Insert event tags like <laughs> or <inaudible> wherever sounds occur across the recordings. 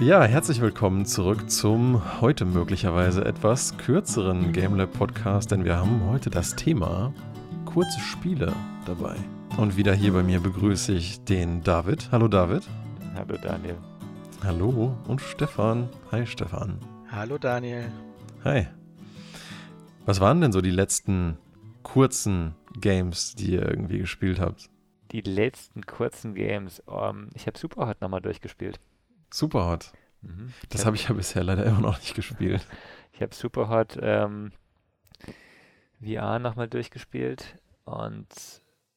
Ja, herzlich willkommen zurück zum heute möglicherweise etwas kürzeren GameLab Podcast, denn wir haben heute das Thema kurze Spiele dabei. Und wieder hier bei mir begrüße ich den David. Hallo David. Hallo Daniel. Hallo und Stefan. Hi Stefan. Hallo Daniel. Hi. Was waren denn so die letzten kurzen Games, die ihr irgendwie gespielt habt? Die letzten kurzen Games. Um, ich habe Superhot nochmal durchgespielt. Superhot? Mhm. Das habe ich ja bisher leider immer noch nicht gespielt. ich habe Superhot ähm, VR nochmal durchgespielt und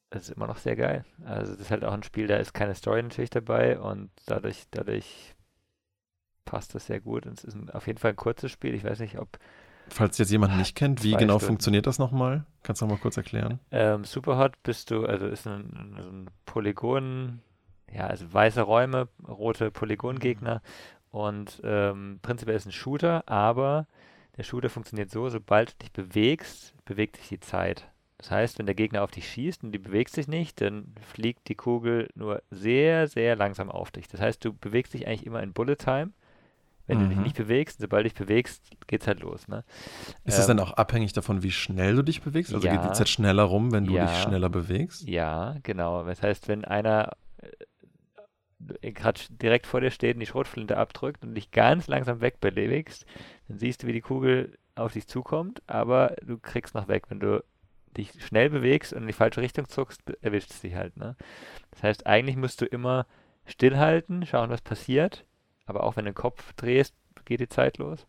es ist immer noch sehr geil. Also das ist halt auch ein Spiel, da ist keine Story natürlich dabei und dadurch, dadurch passt das sehr gut. Und es ist ein, auf jeden Fall ein kurzes Spiel. Ich weiß nicht, ob Falls jetzt jemand nicht kennt, wie genau Stunden. funktioniert das nochmal? Kannst du noch mal kurz erklären? Ähm, Superhot bist du, also ist ein, ein Polygon, ja, also weiße Räume, rote Polygongegner und ähm, prinzipiell ist ein Shooter, aber der Shooter funktioniert so, sobald du dich bewegst, bewegt sich die Zeit. Das heißt, wenn der Gegner auf dich schießt und die bewegt sich nicht, dann fliegt die Kugel nur sehr, sehr langsam auf dich. Das heißt, du bewegst dich eigentlich immer in Bullet Time wenn mhm. du dich mhm. nicht bewegst, sobald du dich bewegst, geht's halt los. Ne? Ist es ähm, dann auch abhängig davon, wie schnell du dich bewegst? Also ja, geht die Zeit schneller rum, wenn du ja, dich schneller bewegst? Ja, genau. Das heißt, wenn einer gerade direkt vor dir steht und die Schrotflinte abdrückt und dich ganz langsam wegbelebigst, dann siehst du, wie die Kugel auf dich zukommt, aber du kriegst noch weg. Wenn du dich schnell bewegst und in die falsche Richtung zuckst, erwischt es dich halt. Ne? Das heißt, eigentlich musst du immer stillhalten, schauen, was passiert aber auch wenn du den Kopf drehst, geht die Zeit los.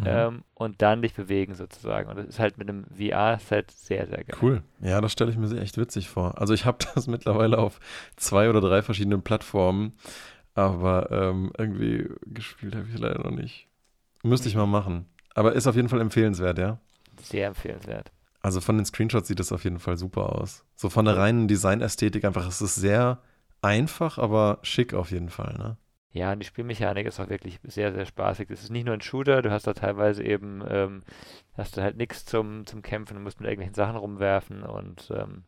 Mhm. Ähm, und dann dich bewegen sozusagen. Und das ist halt mit einem VR-Set sehr, sehr geil. Cool. Ja, das stelle ich mir echt witzig vor. Also ich habe <laughs> das mittlerweile auf zwei oder drei verschiedenen Plattformen, aber ähm, irgendwie gespielt habe ich leider noch nicht. Müsste ich mal machen. Aber ist auf jeden Fall empfehlenswert, ja? Sehr empfehlenswert. Also von den Screenshots sieht das auf jeden Fall super aus. So von der reinen Designästhetik einfach, es ist sehr einfach, aber schick auf jeden Fall, ne? Ja, und die Spielmechanik ist auch wirklich sehr, sehr spaßig. Es ist nicht nur ein Shooter, du hast da teilweise eben, ähm, hast du halt nichts zum, zum Kämpfen, du musst mit irgendwelchen Sachen rumwerfen und ähm,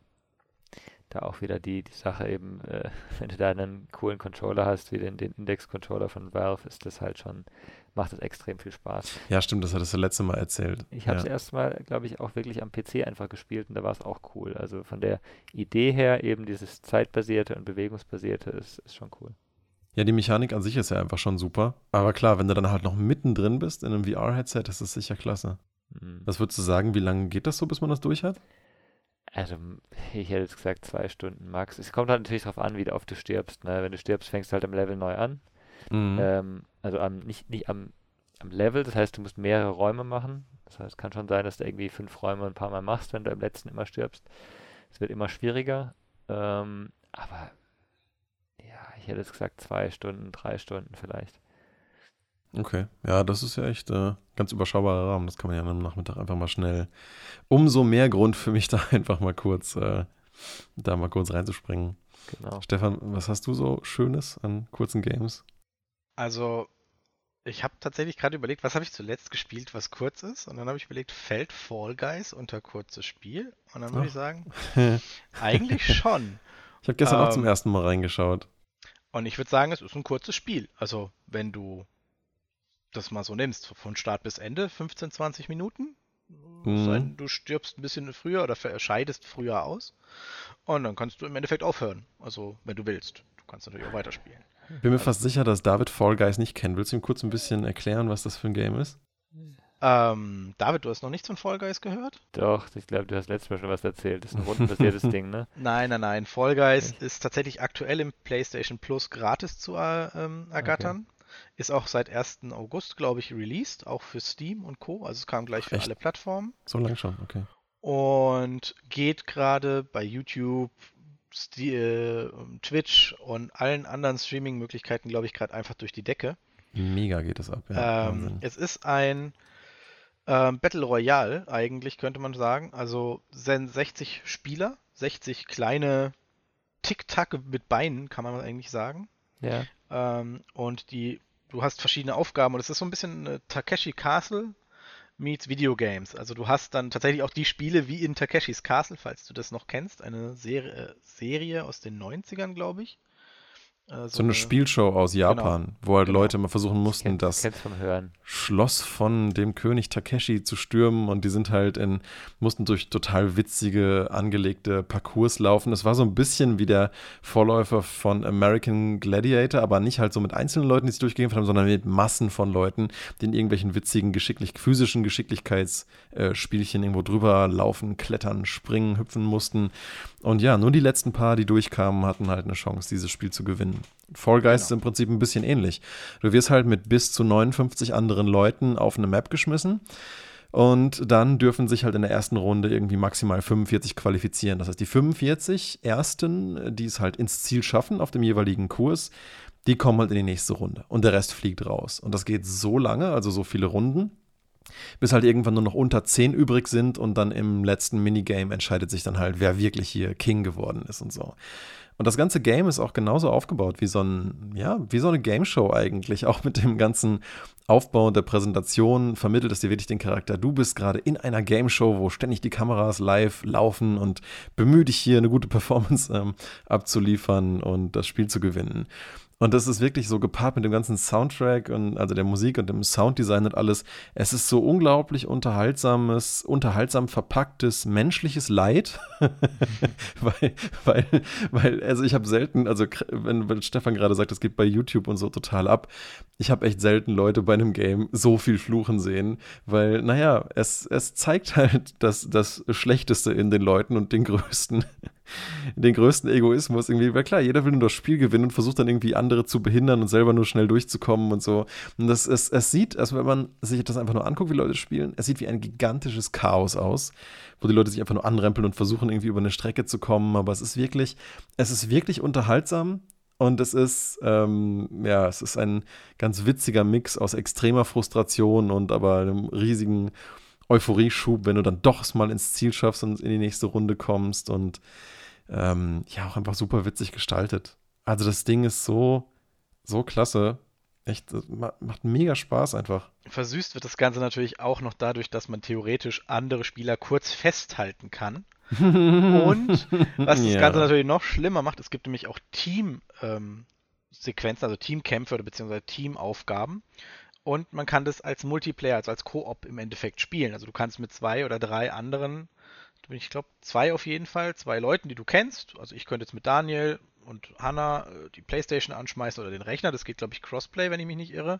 da auch wieder die, die Sache eben, äh, <laughs> wenn du da einen coolen Controller hast, wie den, den Index-Controller von Valve, ist das halt schon, macht das extrem viel Spaß. Ja, stimmt, das hattest du letzte Mal erzählt. Ich habe es ja. erstmal, glaube ich, auch wirklich am PC einfach gespielt und da war es auch cool. Also von der Idee her eben dieses zeitbasierte und bewegungsbasierte ist, ist schon cool. Ja, die Mechanik an sich ist ja einfach schon super. Aber klar, wenn du dann halt noch mittendrin bist in einem VR-Headset, ist das sicher klasse. Mhm. Was würdest du sagen, wie lange geht das so, bis man das durch hat? Also, ich hätte jetzt gesagt zwei Stunden max. Es kommt halt natürlich darauf an, wie oft du stirbst. Ne? Wenn du stirbst, fängst du halt am Level neu an. Mhm. Ähm, also am, nicht, nicht am, am Level, das heißt, du musst mehrere Räume machen. Das heißt, es kann schon sein, dass du irgendwie fünf Räume ein paar Mal machst, wenn du im letzten immer stirbst. Es wird immer schwieriger. Ähm, aber ich hätte jetzt gesagt zwei Stunden, drei Stunden vielleicht. Okay, ja, das ist ja echt äh, ganz überschaubarer Rahmen. Das kann man ja am Nachmittag einfach mal schnell. Umso mehr Grund für mich <laughs> da einfach mal kurz, äh, da mal kurz reinzuspringen. Genau. Stefan, was hast du so Schönes an kurzen Games? Also, ich habe tatsächlich gerade überlegt, was habe ich zuletzt gespielt, was kurz ist. Und dann habe ich überlegt, fällt Fall Guys unter kurzes Spiel? Und dann würde ich sagen, <laughs> eigentlich schon. Ich habe gestern ähm, auch zum ähm, ersten Mal reingeschaut. Und ich würde sagen, es ist ein kurzes Spiel. Also, wenn du das mal so nimmst, von Start bis Ende, 15, 20 Minuten. Mhm. du stirbst ein bisschen früher oder scheidest früher aus. Und dann kannst du im Endeffekt aufhören. Also, wenn du willst. Du kannst natürlich auch weiterspielen. Bin mir also, fast sicher, dass David Fall Guys nicht kennt. Willst du ihm kurz ein bisschen erklären, was das für ein Game ist? Ähm, David, du hast noch nichts von Fall Guys gehört? Doch, ich glaube, du hast letztes Mal schon was erzählt. Das ist ein rundenbasiertes <laughs> Ding, ne? Nein, nein, nein. Fall Guys okay. ist tatsächlich aktuell im PlayStation Plus gratis zu äh, ähm, ergattern. Okay. Ist auch seit 1. August, glaube ich, released, auch für Steam und Co. Also es kam gleich für Echt? alle Plattformen. So lang schon, okay. Und geht gerade bei YouTube, äh, Twitch und allen anderen Streaming-Möglichkeiten, glaube ich, gerade einfach durch die Decke. Mega geht es ab, ja. Ähm, es ist ein ähm, Battle Royale eigentlich, könnte man sagen. Also sind 60 Spieler, 60 kleine Tic-Tac mit Beinen, kann man eigentlich sagen. Ja. Ähm, und die, du hast verschiedene Aufgaben und es ist so ein bisschen Takeshi Castle meets Videogames. Also du hast dann tatsächlich auch die Spiele wie in Takeshis Castle, falls du das noch kennst, eine Serie, äh, Serie aus den 90ern, glaube ich. So, so, eine, Spielshow aus genau. Japan, genau. wo halt genau. Leute mal versuchen mussten, kenn, das Schloss von dem König Takeshi zu stürmen und die sind halt in, mussten durch total witzige, angelegte Parcours laufen. Das war so ein bisschen wie der Vorläufer von American Gladiator, aber nicht halt so mit einzelnen Leuten, die sich durchgekämpft haben, sondern mit Massen von Leuten, die in irgendwelchen witzigen, geschicklich, physischen Geschicklichkeitsspielchen irgendwo drüber laufen, klettern, springen, hüpfen mussten. Und ja, nur die letzten paar, die durchkamen, hatten halt eine Chance, dieses Spiel zu gewinnen. Fall Guys genau. ist im Prinzip ein bisschen ähnlich. Du wirst halt mit bis zu 59 anderen Leuten auf eine Map geschmissen. Und dann dürfen sich halt in der ersten Runde irgendwie maximal 45 qualifizieren. Das heißt, die 45 Ersten, die es halt ins Ziel schaffen auf dem jeweiligen Kurs, die kommen halt in die nächste Runde. Und der Rest fliegt raus. Und das geht so lange, also so viele Runden, bis halt irgendwann nur noch unter 10 übrig sind und dann im letzten Minigame entscheidet sich dann halt, wer wirklich hier King geworden ist und so. Und das ganze Game ist auch genauso aufgebaut wie so ein, ja, wie so eine Game Show eigentlich, <laughs> auch mit dem ganzen Aufbau der Präsentation vermittelt es dir wirklich den Charakter. Du bist gerade in einer Game Show, wo ständig die Kameras live laufen und bemühe dich hier eine gute <laughs> Performance ähm, abzuliefern und das Spiel zu gewinnen. Und das ist wirklich so gepaart mit dem ganzen Soundtrack und also der Musik und dem Sounddesign und alles. Es ist so unglaublich unterhaltsames, unterhaltsam verpacktes menschliches Leid. <laughs> weil, weil, weil, also ich habe selten, also wenn, wenn Stefan gerade sagt, es geht bei YouTube und so total ab, ich habe echt selten Leute bei einem Game so viel fluchen sehen, weil, naja, es, es zeigt halt das, das Schlechteste in den Leuten und den größten den größten Egoismus irgendwie, weil klar, jeder will nur das Spiel gewinnen und versucht dann irgendwie andere zu behindern und selber nur schnell durchzukommen und so. Und das, es, es sieht, also wenn man sich das einfach nur anguckt, wie Leute spielen, es sieht wie ein gigantisches Chaos aus, wo die Leute sich einfach nur anrempeln und versuchen irgendwie über eine Strecke zu kommen, aber es ist wirklich, es ist wirklich unterhaltsam, und es ist, ähm, ja, es ist ein ganz witziger Mix aus extremer Frustration und aber einem riesigen Euphorieschub, wenn du dann doch mal ins Ziel schaffst und in die nächste Runde kommst und ähm, ja, auch einfach super witzig gestaltet. Also das Ding ist so, so klasse. Echt, macht mega Spaß einfach. Versüßt wird das Ganze natürlich auch noch dadurch, dass man theoretisch andere Spieler kurz festhalten kann. <laughs> Und was das ja. Ganze natürlich noch schlimmer macht, es gibt nämlich auch Team-Sequenzen, ähm, also Teamkämpfe oder beziehungsweise Teamaufgaben. Und man kann das als Multiplayer, also als Koop im Endeffekt spielen. Also du kannst mit zwei oder drei anderen ich glaube, zwei auf jeden Fall, zwei Leuten, die du kennst. Also ich könnte jetzt mit Daniel und Hanna äh, die Playstation anschmeißen oder den Rechner. Das geht, glaube ich, Crossplay, wenn ich mich nicht irre.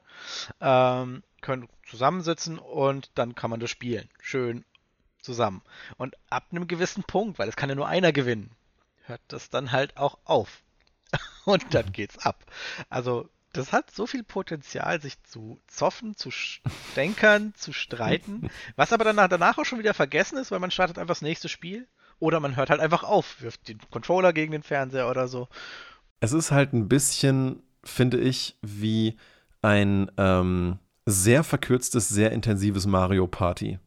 Ähm, können zusammensitzen und dann kann man das spielen. Schön zusammen. Und ab einem gewissen Punkt, weil es kann ja nur einer gewinnen, hört das dann halt auch auf. <laughs> und dann geht's ab. Also das hat so viel Potenzial, sich zu zoffen, zu stänkern, zu streiten, <laughs> was aber danach, danach auch schon wieder vergessen ist, weil man startet einfach das nächste Spiel oder man hört halt einfach auf, wirft den Controller gegen den Fernseher oder so. Es ist halt ein bisschen, finde ich, wie ein ähm, sehr verkürztes, sehr intensives Mario Party.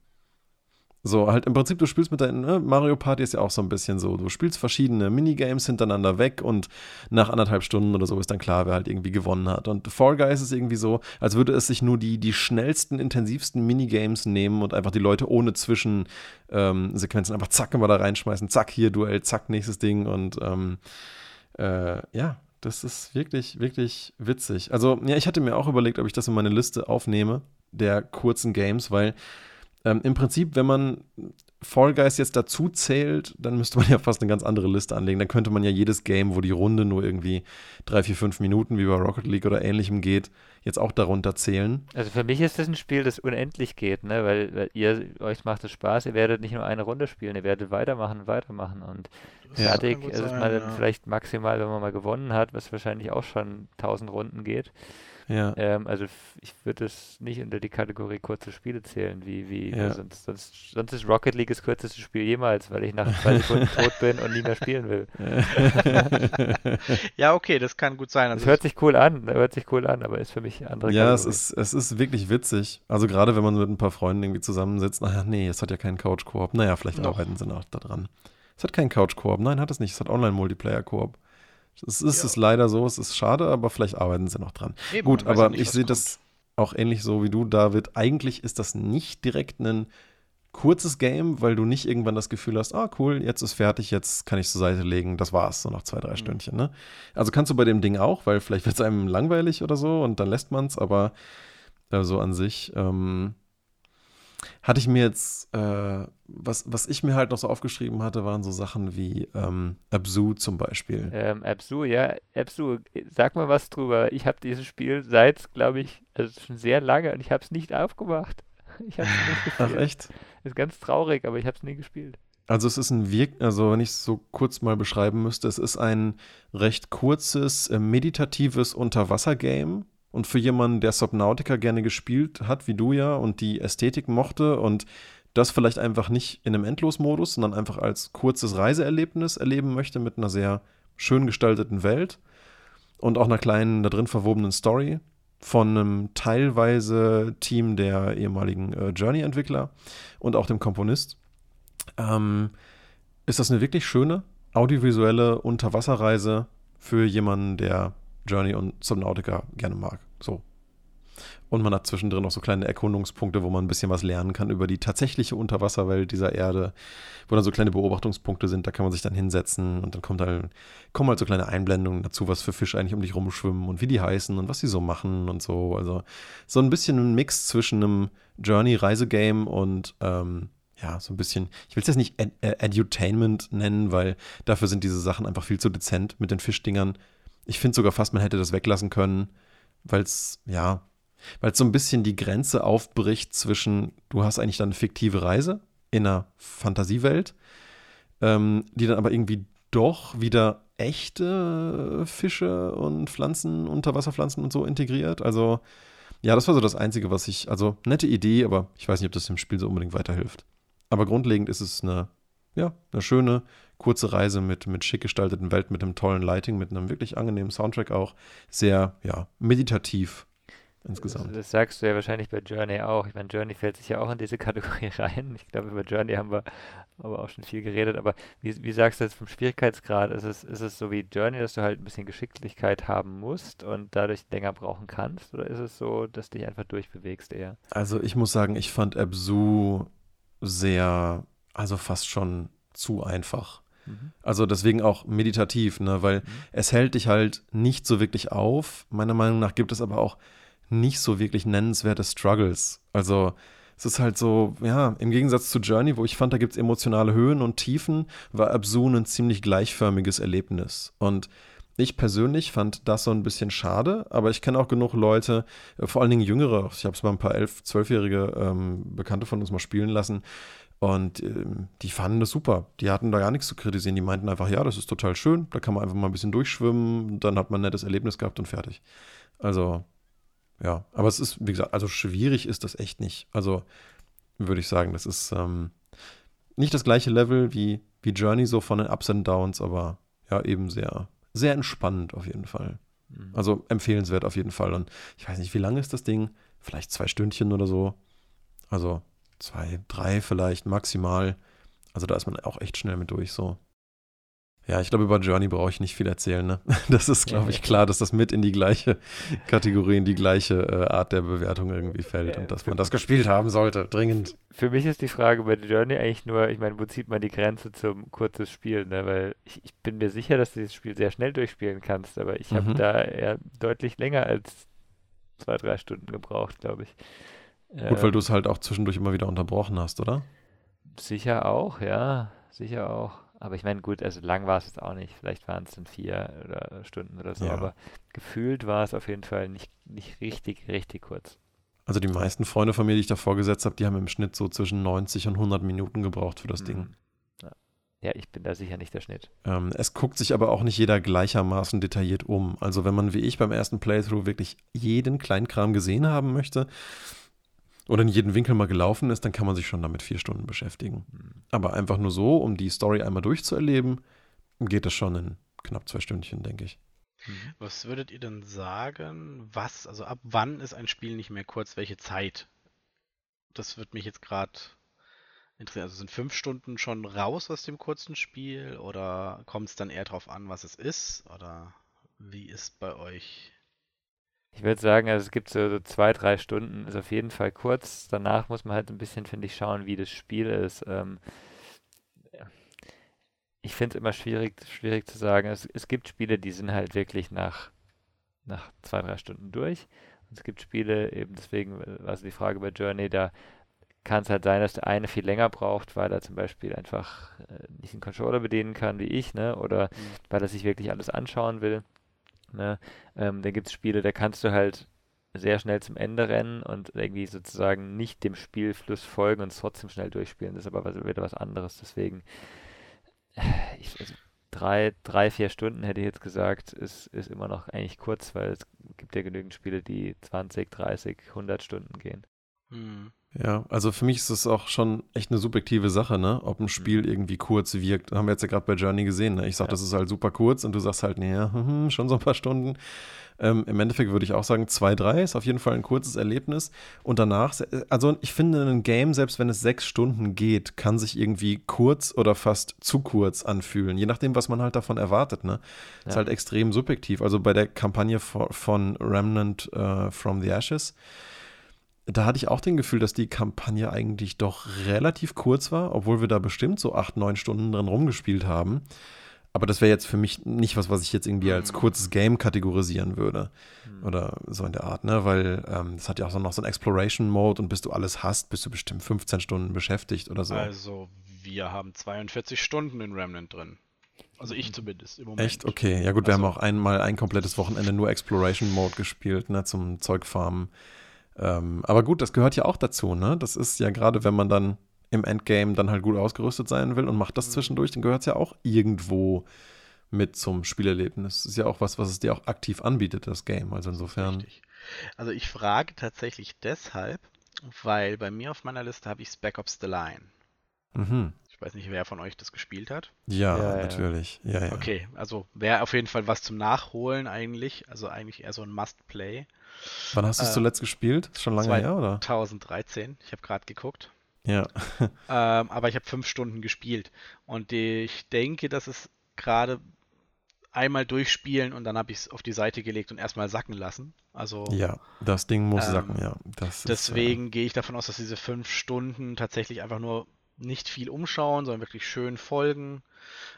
So, halt im Prinzip, du spielst mit deinen, ne? Mario Party ist ja auch so ein bisschen so, du spielst verschiedene Minigames hintereinander weg und nach anderthalb Stunden oder so ist dann klar, wer halt irgendwie gewonnen hat. Und Fall Guys ist irgendwie so, als würde es sich nur die, die schnellsten, intensivsten Minigames nehmen und einfach die Leute ohne Zwischensequenzen ähm, einfach zack immer da reinschmeißen, zack, hier Duell, zack, nächstes Ding und ähm, äh, ja, das ist wirklich, wirklich witzig. Also, ja, ich hatte mir auch überlegt, ob ich das in meine Liste aufnehme, der kurzen Games, weil ähm, Im Prinzip, wenn man Fall Guys jetzt dazu zählt, dann müsste man ja fast eine ganz andere Liste anlegen. Dann könnte man ja jedes Game, wo die Runde nur irgendwie drei, vier, fünf Minuten wie bei Rocket League oder ähnlichem geht, jetzt auch darunter zählen. Also für mich ist das ein Spiel, das unendlich geht, ne? weil, weil ihr euch macht es Spaß, ihr werdet nicht nur eine Runde spielen, ihr werdet weitermachen weitermachen und ja, fertig ist es mal ja. vielleicht maximal, wenn man mal gewonnen hat, was wahrscheinlich auch schon tausend Runden geht. Ja. Ähm, also ich würde es nicht unter die Kategorie kurze Spiele zählen, wie, wie ja. sonst, sonst, sonst ist Rocket League das kürzeste Spiel jemals, weil ich nach zwei Sekunden <laughs> tot bin und nie mehr spielen will. <laughs> ja, okay, das kann gut sein. Also es hört sich cool an, hört sich cool an, aber ist für mich andere Ja, es ist, es ist wirklich witzig. Also gerade wenn man mit ein paar Freunden irgendwie zusammensitzt, naja, nee, es hat ja keinen Couch-Koop. Naja, vielleicht arbeiten sie noch daran. Es hat keinen Couch-Koop. Nein, hat es nicht. Es hat Online-Multiplayer-Koop. Es ist ja. es leider so, es ist schade, aber vielleicht arbeiten sie noch dran. Eben, Gut, aber nicht, ich sehe das auch ähnlich so wie du, David. Eigentlich ist das nicht direkt ein kurzes Game, weil du nicht irgendwann das Gefühl hast, ah cool, jetzt ist fertig, jetzt kann ich zur Seite legen, das war's, so nach zwei, drei mhm. Stündchen. Ne? Also kannst du bei dem Ding auch, weil vielleicht wird es einem langweilig oder so und dann lässt man es, aber äh, so an sich ähm, hatte ich mir jetzt, äh, was, was ich mir halt noch so aufgeschrieben hatte, waren so Sachen wie ähm, Absu zum Beispiel. Ähm, Absu, ja, Absu, sag mal was drüber. Ich habe dieses Spiel seit, glaube ich, also schon sehr lange und ich habe es nicht aufgemacht. <laughs> Ich habe es nicht gespielt. Ach echt? Ist ganz traurig, aber ich habe es nie gespielt. Also es ist ein Wirk, also wenn ich es so kurz mal beschreiben müsste, es ist ein recht kurzes, äh, meditatives Unterwasser-Game und für jemanden, der Subnautica gerne gespielt hat, wie du ja, und die Ästhetik mochte und das vielleicht einfach nicht in einem Endlosmodus, sondern einfach als kurzes Reiseerlebnis erleben möchte mit einer sehr schön gestalteten Welt und auch einer kleinen, da drin verwobenen Story von einem teilweise Team der ehemaligen äh, Journey-Entwickler und auch dem Komponist, ähm, ist das eine wirklich schöne audiovisuelle Unterwasserreise für jemanden, der Journey und Subnautica gerne mag. So. Und man hat zwischendrin noch so kleine Erkundungspunkte, wo man ein bisschen was lernen kann über die tatsächliche Unterwasserwelt dieser Erde, wo dann so kleine Beobachtungspunkte sind, da kann man sich dann hinsetzen und dann kommt halt, kommen halt so kleine Einblendungen dazu, was für Fische eigentlich um dich rumschwimmen und wie die heißen und was sie so machen und so. Also so ein bisschen ein Mix zwischen einem Journey-Reisegame und ähm, ja, so ein bisschen, ich will es jetzt nicht Ed Edutainment nennen, weil dafür sind diese Sachen einfach viel zu dezent mit den Fischdingern. Ich finde sogar fast, man hätte das weglassen können, weil es, ja, weil es so ein bisschen die Grenze aufbricht zwischen, du hast eigentlich dann eine fiktive Reise in einer Fantasiewelt, ähm, die dann aber irgendwie doch wieder echte Fische und Pflanzen, Unterwasserpflanzen und so integriert. Also, ja, das war so das Einzige, was ich, also nette Idee, aber ich weiß nicht, ob das dem Spiel so unbedingt weiterhilft. Aber grundlegend ist es eine, ja, eine schöne, kurze Reise mit, mit schick gestalteten Welt, mit einem tollen Lighting, mit einem wirklich angenehmen Soundtrack auch. Sehr, ja, meditativ insgesamt. Das, das, sagst du ja wahrscheinlich bei Journey auch. Ich meine, Journey fällt sich ja auch in diese Kategorie <laughs> rein. Ich glaube, über Journey haben wir aber auch schon viel geredet. Aber wie, wie sagst du jetzt vom Schwierigkeitsgrad? Ist es, ist es so wie Journey, dass du halt ein bisschen Geschicklichkeit haben musst und dadurch länger brauchen kannst? Oder ist es so, dass du dich einfach durchbewegst eher? Also ich muss sagen, ich fand Absu sehr, also fast schon zu einfach. Mhm. Also deswegen auch meditativ, ne? weil mhm. es hält dich halt nicht so wirklich auf. Meiner Meinung nach gibt es aber auch nicht so wirklich nennenswerte Struggles. Also es ist halt so, ja, im Gegensatz zu Journey, wo ich fand, da gibt es emotionale Höhen und Tiefen, war Absu ein ziemlich gleichförmiges Erlebnis. Und ich persönlich fand das so ein bisschen schade, aber ich kenne auch genug Leute, äh, vor allen Dingen Jüngere, ich habe es mal ein paar elf, zwölfjährige ähm, Bekannte von uns mal spielen lassen, und ähm, die fanden das super. Die hatten da gar nichts zu kritisieren. Die meinten einfach, ja, das ist total schön. Da kann man einfach mal ein bisschen durchschwimmen. Dann hat man ein nettes Erlebnis gehabt und fertig. Also, ja. Aber es ist, wie gesagt, also schwierig ist das echt nicht. Also, würde ich sagen, das ist ähm, nicht das gleiche Level wie, wie Journey, so von den Ups und Downs, aber ja, eben sehr, sehr entspannend auf jeden Fall. Mhm. Also empfehlenswert auf jeden Fall. Und ich weiß nicht, wie lange ist das Ding? Vielleicht zwei Stündchen oder so. Also zwei, drei vielleicht maximal. Also da ist man auch echt schnell mit durch so. Ja, ich glaube, über Journey brauche ich nicht viel erzählen. Ne? <laughs> Das ist, glaube ich, klar, dass das mit in die gleiche Kategorie, in die gleiche äh, Art der Bewertung irgendwie fällt und dass man das gespielt haben sollte, dringend. Für mich ist die Frage bei Journey eigentlich nur, ich meine, wo zieht man die Grenze zum kurzes Spiel? Ne? Weil ich, ich bin mir sicher, dass du dieses Spiel sehr schnell durchspielen kannst, aber ich habe mhm. da eher deutlich länger als zwei, drei Stunden gebraucht, glaube ich. Gut, weil du es halt auch zwischendurch immer wieder unterbrochen hast, oder? Sicher auch, ja, sicher auch. Aber ich meine, gut, also lang war es jetzt auch nicht. Vielleicht waren es dann vier oder Stunden oder so, ja. aber gefühlt war es auf jeden Fall nicht, nicht richtig, richtig kurz. Also die meisten Freunde von mir, die ich da vorgesetzt habe, die haben im Schnitt so zwischen 90 und 100 Minuten gebraucht für das mhm. Ding. Ja, ich bin da sicher nicht der Schnitt. Ähm, es guckt sich aber auch nicht jeder gleichermaßen detailliert um. Also wenn man wie ich beim ersten Playthrough wirklich jeden Kleinkram gesehen haben möchte, oder in jedem Winkel mal gelaufen ist, dann kann man sich schon damit vier Stunden beschäftigen. Mhm. Aber einfach nur so, um die Story einmal durchzuerleben, geht das schon in knapp zwei Stündchen, denke ich. Mhm. Was würdet ihr denn sagen, was, also ab wann ist ein Spiel nicht mehr kurz, welche Zeit? Das wird mich jetzt gerade interessieren. Also sind fünf Stunden schon raus aus dem kurzen Spiel oder kommt es dann eher darauf an, was es ist? Oder wie ist bei euch Ich würde sagen, also es gibt so, so, zwei, drei Stunden, ist auf jeden Fall kurz. Danach muss man halt ein bisschen, finde ich, schauen, wie das Spiel ist. Ähm, ich finde es immer schwierig, schwierig zu sagen. Es, es gibt Spiele, die sind halt wirklich nach, nach zwei, drei Stunden durch. Und es gibt Spiele, eben deswegen es die Frage bei Journey, da kann es halt sein, dass der eine viel länger braucht, weil er zum Beispiel einfach äh, nicht einen Controller bedienen kann wie ich, ne? Oder mhm. weil er sich wirklich alles anschauen will. Ne? Ähm, dann gibt es Spiele, da kannst du halt sehr schnell zum Ende rennen und irgendwie sozusagen nicht dem Spielfluss folgen und es trotzdem schnell durchspielen. Das ist aber wieder was anderes. Deswegen, ich, also drei, drei, vier Stunden hätte ich jetzt gesagt, ist, ist immer noch eigentlich kurz, weil es gibt ja genügend Spiele, die 20, 30, 100 Stunden gehen. Hm. Ja, also für mich ist es auch schon echt eine subjektive Sache, ne? Ob ein Spiel mhm. irgendwie kurz wirkt. Haben wir jetzt ja gerade bei Journey gesehen, ne? Ich sag, ja. das ist halt super kurz und du sagst halt, nee, <laughs> hm, schon so ein paar Stunden. Ähm, Im Endeffekt würde ich auch sagen, zwei, drei ist auf jeden Fall ein kurzes Erlebnis. Und danach, also ich finde, ein Game, selbst wenn es sechs Stunden geht, kann sich irgendwie kurz oder fast zu kurz anfühlen. Je nachdem, was man halt davon erwartet, ne? Ja. Ist halt extrem subjektiv. Also bei der Kampagne von Remnant uh, from the Ashes da hatte ich auch den Gefühl, dass die Kampagne eigentlich doch relativ kurz war, obwohl wir da bestimmt so acht, neun Stunden drin rumgespielt haben. Aber das wäre jetzt für mich nicht was, was ich jetzt irgendwie als mhm. kurzes Game kategorisieren würde. Mhm. Oder so in der Art, ne? Weil ähm, das hat ja auch so noch so einen Exploration-Mode und bis du alles hast, bist du bestimmt 15 Stunden beschäftigt oder so. Also, wir haben 42 Stunden in Remnant drin. Also ich zumindest im Moment. Echt? Okay. Ja gut, wir also, haben auch einmal ein komplettes Wochenende nur Exploration Mode gespielt, ne, zum Zeugfarmen. Ähm, aber gut, das gehört ja auch dazu, ne? Das ist ja gerade, wenn man dann im Endgame dann halt gut ausgerüstet sein will und macht das mhm. zwischendurch, dann gehört es ja auch irgendwo mit zum Spielerlebnis. Das ist ja auch was, was es dir auch aktiv anbietet, das Game. Also insofern. Richtig. Also ich frage tatsächlich deshalb, weil bei mir auf meiner Liste habe ich Spec Ops The Line. Mhm. Ich weiß nicht, wer von euch das gespielt hat. Ja, ja natürlich. Ja. Ja, okay, also wäre auf jeden Fall was zum Nachholen eigentlich. Also eigentlich eher so ein Must-Play. Wann hast du es äh, zuletzt gespielt? Ist schon lange 2013. her, oder? 2013. Ich habe gerade geguckt. Ja. <laughs> ähm, aber ich habe fünf Stunden gespielt. Und ich denke, dass es gerade einmal durchspielen und dann habe ich es auf die Seite gelegt und erstmal sacken lassen. Also ja, das Ding muss ähm, sacken, ja. Das deswegen ist, äh, gehe ich davon aus, dass diese fünf Stunden tatsächlich einfach nur nicht viel umschauen, sondern wirklich schön folgen.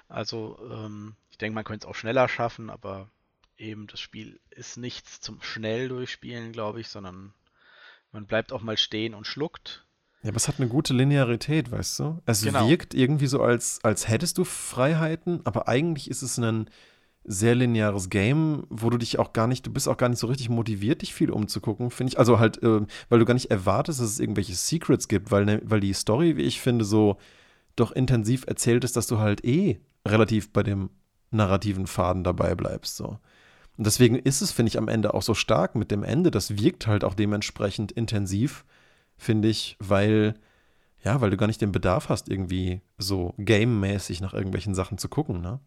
Also ähm, ich denke, man könnte es auch schneller schaffen, aber eben das Spiel ist nichts zum schnell durchspielen, glaube ich, sondern man bleibt auch mal stehen und schluckt. Ja, aber es hat eine gute Linearität, weißt du? Es genau. wirkt irgendwie so, als, als hättest du Freiheiten, aber eigentlich ist es ein sehr lineares Game, wo du dich auch gar nicht, du bist auch gar nicht so richtig motiviert, dich viel umzugucken, finde ich. Also halt, äh, weil du gar nicht erwartest, dass es irgendwelche Secrets gibt, weil, ne, weil die Story, wie ich finde, so doch intensiv erzählt ist, dass du halt eh relativ bei dem narrativen Faden dabei bleibst. So. Und deswegen ist es, finde ich, am Ende auch so stark mit dem Ende. Das wirkt halt auch dementsprechend intensiv, finde ich, weil, ja, weil du gar nicht den Bedarf hast, irgendwie so game-mäßig nach irgendwelchen Sachen zu gucken, ne?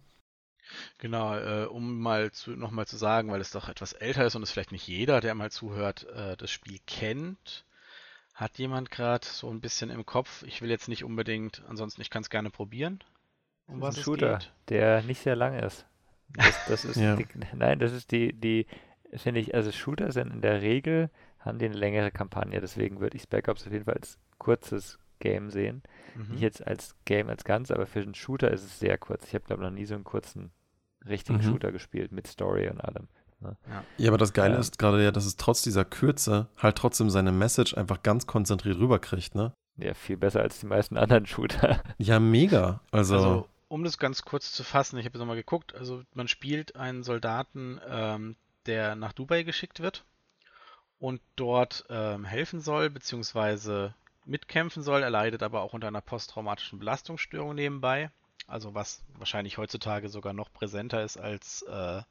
Genau, äh, um mal zu, nochmal zu sagen, weil es doch etwas älter ist und es vielleicht nicht jeder, der mal zuhört, äh, das Spiel kennt. Hat jemand gerade so ein bisschen im Kopf? Ich will jetzt nicht unbedingt, ansonsten ich kann es gerne probieren. Um was ein Shooter, geht. der nicht sehr lang ist. Das, das <laughs> ist ja. die, nein, das ist die, die, finde ich, also Shooter sind in der Regel, haben die eine längere Kampagne, deswegen würde ich Spec Ops auf jeden Fall als kurzes Game sehen. Mhm. Nicht jetzt als Game als ganz, aber für einen Shooter ist es sehr kurz. Ich habe, glaube ich, noch nie so einen kurzen richtigen mhm. Shooter gespielt mit Story und allem. Ne? Ja. ja. aber das Geile ja. ist gerade ja, dass es trotz dieser Kürze halt trotzdem seine Message einfach ganz konzentriert rüberkriegt, ne? Ja, viel besser als die meisten anderen Shooter. <laughs> Ja, mega. Also, also um das ganz kurz zu fassen, ich habe jetzt nochmal geguckt, also man spielt einen Soldaten, ähm, der nach Dubai geschickt wird und dort ähm, helfen soll, beziehungsweise mitkämpfen soll. Er leidet aber auch unter einer posttraumatischen Belastungsstörung nebenbei. Also was wahrscheinlich heutzutage sogar noch präsenter ist als äh,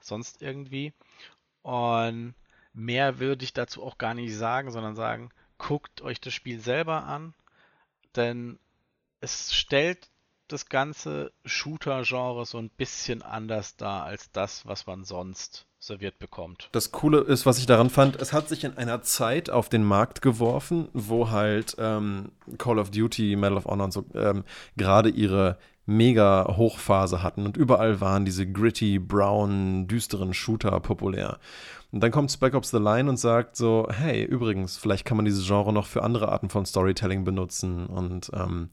sonst irgendwie. Und mehr würde ich dazu auch gar nicht sagen, sondern sagen, guckt euch das Spiel selber an, denn es stellt das ganze Shooter-Genre so ein bisschen anders dar als das, was man sonst serviert bekommt. Das Coole ist, was ich daran fand, es hat sich in einer Zeit auf den Markt geworfen, wo halt ähm, Call of Duty, Medal of Honor und so ähm, gerade ihre mega Hochphase hatten und überall waren diese gritty, brown, düsteren Shooter populär. Und dann kommt Spec Ops The Line und sagt so, hey, übrigens, vielleicht kann man dieses Genre noch für andere Arten von Storytelling benutzen und ähm,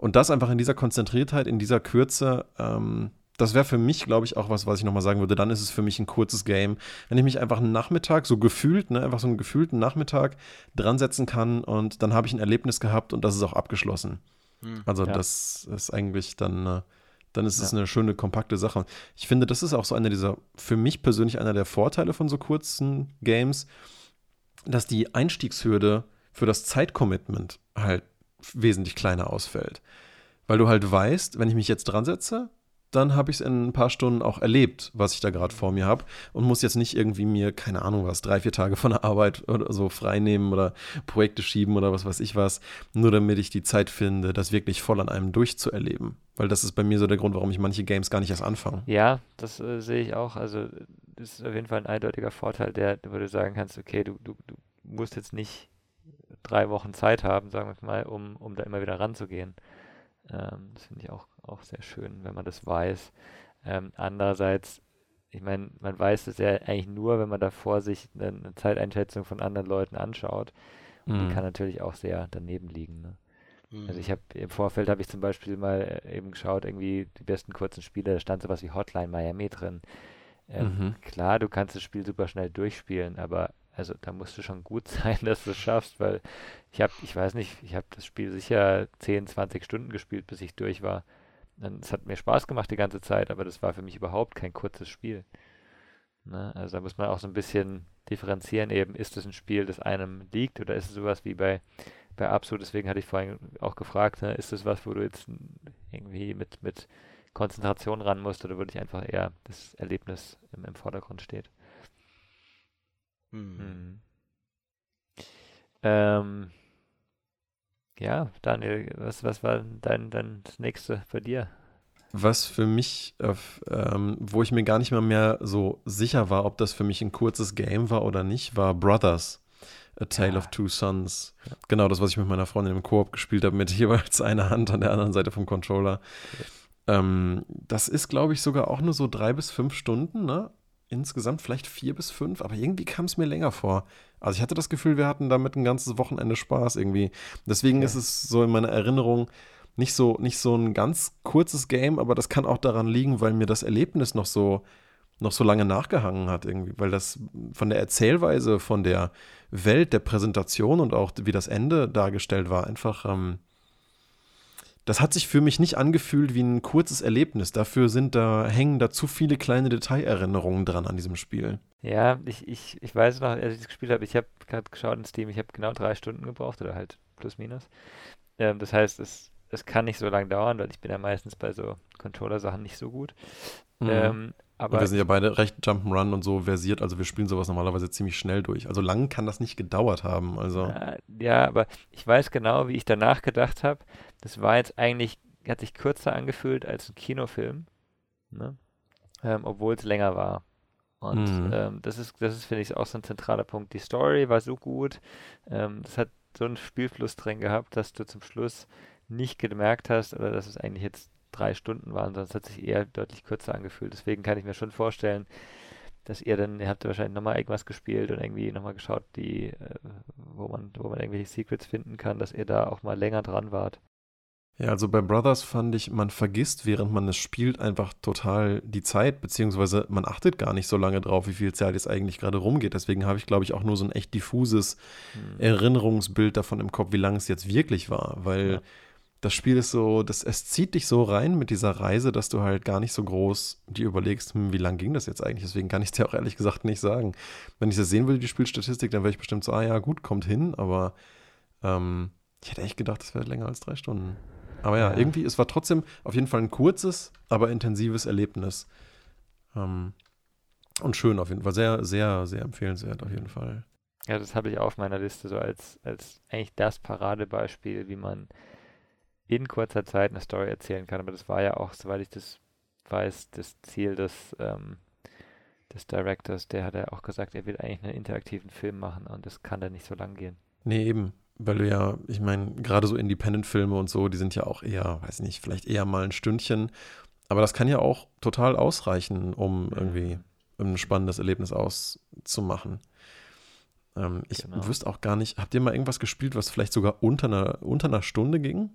und das einfach in dieser Konzentriertheit, in dieser Kürze, ähm, das wäre für mich, glaube ich, auch was, was ich nochmal sagen würde. Dann ist es für mich ein kurzes Game. Wenn ich mich einfach einen Nachmittag, so gefühlt, ne, einfach so einen gefühlten Nachmittag dran setzen kann und dann habe ich ein Erlebnis gehabt und das ist auch abgeschlossen. Hm, also ja. das ist eigentlich dann, äh, dann ist es ja. eine schöne, kompakte Sache. Ich finde, das ist auch so einer dieser, für mich persönlich einer der Vorteile von so kurzen Games, dass die Einstiegshürde für das Zeitcommitment halt wesentlich kleiner ausfällt. Weil du halt weißt, wenn ich mich jetzt dran setze, dann habe ich es in ein paar Stunden auch erlebt, was ich da gerade vor mir habe und muss jetzt nicht irgendwie mir, keine Ahnung was, drei, vier Tage von der Arbeit oder so freinehmen oder Projekte schieben oder was weiß ich was, nur damit ich die Zeit finde, das wirklich voll an einem durchzuerleben. Weil das ist bei mir so der Grund, warum ich manche Games gar nicht erst anfange. Ja, das äh, sehe ich auch. Also das ist auf jeden Fall ein eindeutiger Vorteil, der, wo du sagen kannst, okay, du, du, du musst jetzt nicht drei Wochen Zeit haben, sagen wir mal, um, um da immer wieder ranzugehen. Ähm, das finde ich auch, auch sehr schön, wenn man das weiß. Ähm, andererseits, ich meine, man weiß es ja eigentlich nur, wenn man davor sich eine, eine Zeiteinschätzung von anderen Leuten anschaut. Und mhm. die kann natürlich auch sehr daneben liegen. Ne? Mhm. Also ich habe im Vorfeld habe ich zum Beispiel mal äh, eben geschaut, irgendwie die besten kurzen Spiele, da stand sowas wie Hotline Miami drin. Ähm, mhm. Klar, du kannst das Spiel super schnell durchspielen, aber also da musst du schon gut <laughs> sein, dass du es schaffst, weil ich habe, ich weiß nicht, ich habe das Spiel sicher 10, 20 Stunden gespielt, bis ich durch war. Es hat mir Spaß gemacht die ganze Zeit, aber das war für mich überhaupt kein kurzes Spiel. Ne? Also da muss man auch so ein bisschen differenzieren, eben ist es ein Spiel, das einem liegt oder ist es sowas wie bei, bei Absu, deswegen hatte ich vorhin auch gefragt, ne? ist es was, wo du jetzt irgendwie mit, mit Konzentration ran musst oder wirklich einfach eher das Erlebnis im, im Vordergrund steht. Hm. Mhm. Ähm, ja, Daniel, was, was war dein, dein das nächste bei dir? Was für mich, äh, ähm, wo ich mir gar nicht mehr, mehr so sicher war, ob das für mich ein kurzes Game war oder nicht, war Brothers. A Tale ja. of Two Sons. Ja. Genau das, was ich mit meiner Freundin im Koop gespielt habe, mit <laughs> jeweils einer Hand an der anderen Seite vom Controller. Okay. Ähm, das ist, glaube ich, sogar auch nur so drei bis fünf Stunden, ne? Insgesamt vielleicht vier bis fünf, aber irgendwie kam es mir länger vor. Also ich hatte das Gefühl, wir hatten damit ein ganzes Wochenende Spaß irgendwie. Deswegen okay. ist es so in meiner Erinnerung nicht so, nicht so ein ganz kurzes Game, aber das kann auch daran liegen, weil mir das Erlebnis noch so, noch so lange nachgehangen hat irgendwie, weil das von der Erzählweise, von der Welt, der Präsentation und auch wie das Ende dargestellt war, einfach ähm, das hat sich für mich nicht angefühlt wie ein kurzes Erlebnis. Dafür sind da, hängen da zu viele kleine Detailerinnerungen dran an diesem Spiel. Ja, ich, ich, ich weiß noch, als ich das gespielt habe, ich habe gerade geschaut in Steam, ich habe genau drei Stunden gebraucht oder halt plus minus. Ähm, das heißt, es, es kann nicht so lange dauern, weil ich bin ja meistens bei so Controller-Sachen nicht so gut. Mhm. Ähm, aber und wir sind ja beide recht Jump'n'Run und so versiert, also wir spielen sowas normalerweise ziemlich schnell durch. Also lang kann das nicht gedauert haben. Also. Ja, ja aber ich weiß genau, wie ich danach gedacht habe. Das war jetzt eigentlich, hat sich kürzer angefühlt als ein Kinofilm, ne? ähm, obwohl es länger war. Und mhm. ähm, das ist, das ist, finde ich, auch so ein zentraler Punkt. Die Story war so gut, ähm, das hat so einen Spielfluss drin gehabt, dass du zum Schluss nicht gemerkt hast, oder dass es eigentlich jetzt drei Stunden waren, sonst hat sich eher deutlich kürzer angefühlt. Deswegen kann ich mir schon vorstellen, dass ihr dann, ihr habt wahrscheinlich nochmal irgendwas gespielt und irgendwie nochmal geschaut, die, äh, wo man, wo man irgendwelche Secrets finden kann, dass ihr da auch mal länger dran wart. Ja, also bei Brothers fand ich, man vergisst, während man es spielt, einfach total die Zeit, beziehungsweise man achtet gar nicht so lange drauf, wie viel Zeit es eigentlich gerade rumgeht. Deswegen habe ich, glaube ich, auch nur so ein echt diffuses hm. Erinnerungsbild davon im Kopf, wie lange es jetzt wirklich war, weil ja das Spiel ist so, das, es zieht dich so rein mit dieser Reise, dass du halt gar nicht so groß dir überlegst, hm, wie lang ging das jetzt eigentlich? Deswegen kann ich es dir auch ehrlich gesagt nicht sagen. Wenn ich das sehen will, die Spielstatistik, dann wäre ich bestimmt so, ah ja, gut, kommt hin, aber ähm, ich hätte echt gedacht, das wäre länger als drei Stunden. Aber ja, ja, irgendwie, es war trotzdem auf jeden Fall ein kurzes, aber intensives Erlebnis. Ähm, und schön auf jeden Fall. Sehr, sehr, sehr empfehlenswert auf jeden Fall. Ja, das habe ich auf meiner Liste so als, als eigentlich das Paradebeispiel, wie man in kurzer Zeit eine Story erzählen kann. Aber das war ja auch, soweit ich das weiß, das Ziel des, ähm, des Directors. Der hat ja auch gesagt, er will eigentlich einen interaktiven Film machen und das kann dann nicht so lang gehen. Nee, eben. Weil du ja, ich meine, gerade so Independent-Filme und so, die sind ja auch eher, weiß nicht, vielleicht eher mal ein Stündchen. Aber das kann ja auch total ausreichen, um irgendwie ein spannendes Erlebnis auszumachen. Ähm, ich genau. wüsste auch gar nicht, habt ihr mal irgendwas gespielt, was vielleicht sogar unter einer, unter einer Stunde ging?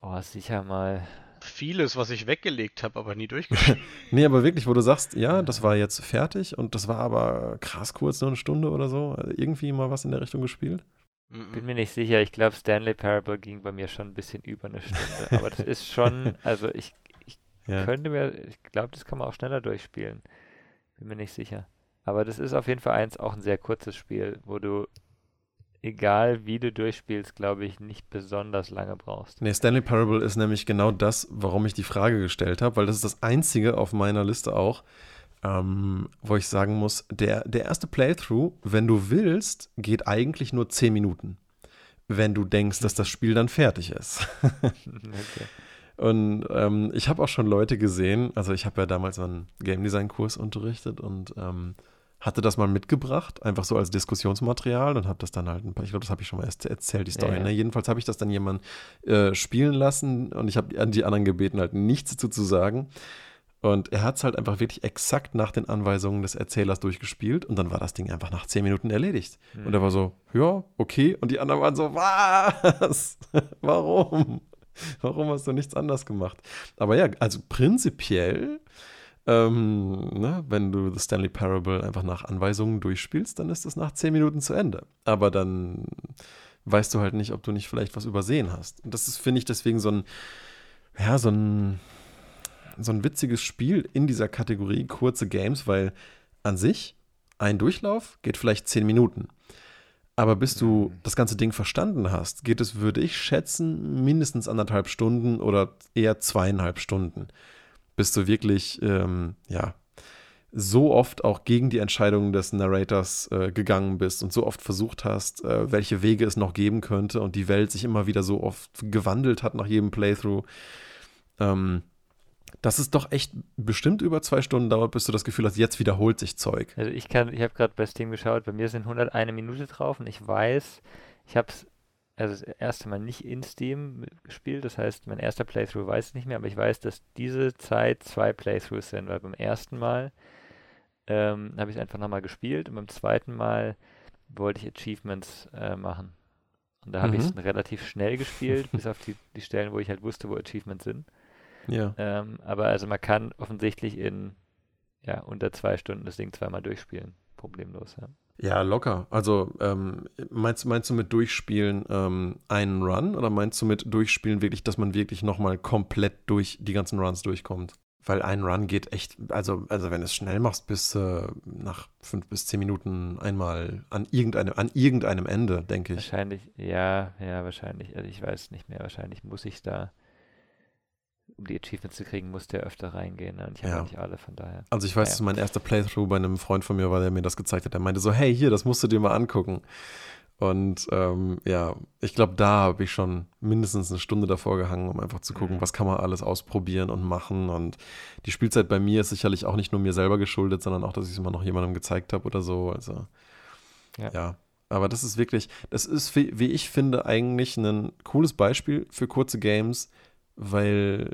Oh, sicher mal. Vieles, was ich weggelegt habe, aber nie durchgespielt. <laughs> nee, aber wirklich, wo du sagst, ja, das war jetzt fertig und das war aber krass kurz, nur eine Stunde oder so. Also irgendwie mal was in der Richtung gespielt? Bin mir nicht sicher. Ich glaube, Stanley Parable ging bei mir schon ein bisschen über eine Stunde. Aber das ist schon, <laughs> also ich, ich ja. könnte mir, ich glaube, das kann man auch schneller durchspielen. Bin mir nicht sicher. Aber das ist auf jeden Fall eins, auch ein sehr kurzes Spiel, wo du, egal wie du durchspielst, glaube ich, nicht besonders lange brauchst. Nee, Stanley Parable ist nämlich genau das, warum ich die Frage gestellt habe, weil das ist das einzige auf meiner Liste auch, ähm, wo ich sagen muss, der, der erste Playthrough, wenn du willst, geht eigentlich nur 10 Minuten. Wenn du denkst, dass das Spiel dann fertig ist. <laughs> okay. Und ähm, ich habe auch schon Leute gesehen, also ich habe ja damals einen Game Design Kurs unterrichtet und ähm, hatte das mal mitgebracht, einfach so als Diskussionsmaterial und habe das dann halt, ein paar, ich glaube, das habe ich schon mal erst erzählt, die Story. Ja, ja. Ne? Jedenfalls habe ich das dann jemand äh, spielen lassen und ich habe die anderen gebeten, halt nichts dazu zu sagen. Und er hat es halt einfach wirklich exakt nach den Anweisungen des Erzählers durchgespielt und dann war das Ding einfach nach zehn Minuten erledigt. Mhm. Und er war so, ja, okay. Und die anderen waren so, was? <laughs> Warum? Warum hast du nichts anders gemacht? Aber ja, also prinzipiell, ähm, ne, wenn du The Stanley Parable einfach nach Anweisungen durchspielst, dann ist das nach zehn Minuten zu Ende. Aber dann weißt du halt nicht, ob du nicht vielleicht was übersehen hast. Und das ist, finde ich, deswegen so ein, ja, so ein so ein witziges Spiel in dieser Kategorie kurze Games, weil an sich ein Durchlauf geht vielleicht zehn Minuten. Aber bis du mhm. das ganze Ding verstanden hast, geht es, würde ich schätzen, mindestens anderthalb Stunden oder eher zweieinhalb Stunden, bis du wirklich, ähm, ja, so oft auch gegen die Entscheidungen des Narrators äh, gegangen bist und so oft versucht hast, äh, welche Wege es noch geben könnte und die Welt sich immer wieder so oft gewandelt hat nach jedem Playthrough. Ähm, dass es doch echt bestimmt über zwei Stunden dauert, bis du das Gefühl hast, jetzt wiederholt sich Zeug. Also ich kann, ich habe gerade bei Steam geschaut, bei mir sind 101 Minute drauf und ich weiß, ich habe es also das erste Mal nicht in Steam gespielt, das heißt, mein erster Playthrough weiß ich nicht mehr, aber ich weiß, dass diese Zeit zwei Playthroughs sind, weil beim ersten Mal ähm, habe ich es einfach nochmal gespielt und beim zweiten Mal wollte ich Achievements äh, machen. Und da habe mhm. ich es relativ schnell <laughs> gespielt, bis auf die, die Stellen, wo ich halt wusste, wo Achievements sind. Ja. Ähm, aber also man kann offensichtlich in ja, unter zwei Stunden das Ding zweimal durchspielen. Problemlos, ja. Ja, locker. Also ähm, meinst, meinst du mit Durchspielen ähm, einen Run oder meinst du mit Durchspielen wirklich, dass man wirklich nochmal komplett durch die ganzen Runs durchkommt? Weil ein Run geht echt, also, also wenn du es schnell machst, bis äh, nach fünf bis zehn Minuten einmal an, irgendeine, an irgendeinem Ende, denke ich. Wahrscheinlich, ja, ja, wahrscheinlich. Also ich weiß nicht mehr. Wahrscheinlich muss ich da um die Achievements zu kriegen, musste er öfter reingehen. Ne? Und ich habe ja. nicht alle, von daher. Also ich weiß, ja. dass mein erster Playthrough bei einem Freund von mir war, der mir das gezeigt hat. Der meinte so, hey, hier, das musst du dir mal angucken. Und ähm, ja, ich glaube, da habe ich schon mindestens eine Stunde davor gehangen, um einfach zu gucken, mhm. was kann man alles ausprobieren und machen. Und die Spielzeit bei mir ist sicherlich auch nicht nur mir selber geschuldet, sondern auch, dass ich es immer noch jemandem gezeigt habe oder so. Also ja. ja. Aber das ist wirklich, das ist, wie ich finde, eigentlich ein cooles Beispiel für kurze Games, weil,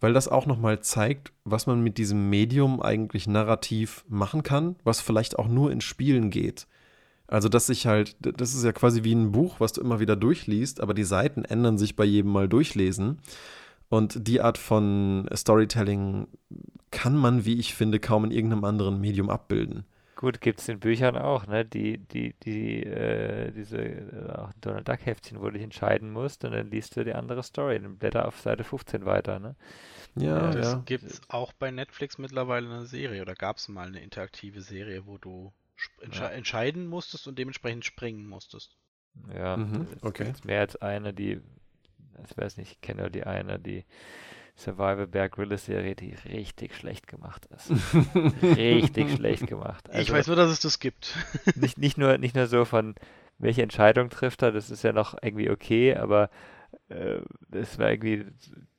weil das auch nochmal zeigt, was man mit diesem Medium eigentlich narrativ machen kann, was vielleicht auch nur in Spielen geht. Also, dass sich halt, das ist ja quasi wie ein Buch, was du immer wieder durchliest, aber die Seiten ändern sich bei jedem Mal durchlesen. Und die Art von Storytelling kann man, wie ich finde, kaum in irgendeinem anderen Medium abbilden. Gut, gibt es in Büchern auch, ne? Die, die, die, äh, diese äh, Donald Duck Heftchen, wo du dich entscheiden musst und dann liest du die andere Story. Dann blätter auf Seite 15 weiter, ne? Ja, das ja. gibt es auch bei Netflix mittlerweile eine Serie oder gab es mal eine interaktive Serie, wo du entsche ja. entscheiden musstest und dementsprechend springen musstest. Ja, mhm, okay. mehr als eine, die, ich weiß nicht, ich kenne die eine, die Survival Bear Grylls Serie, die richtig schlecht gemacht ist. <laughs> richtig schlecht gemacht. Also ich weiß nur, dass es das gibt. <laughs> nicht, nicht, nur, nicht nur so von, welche Entscheidung trifft er, das ist ja noch irgendwie okay, aber äh, das war irgendwie,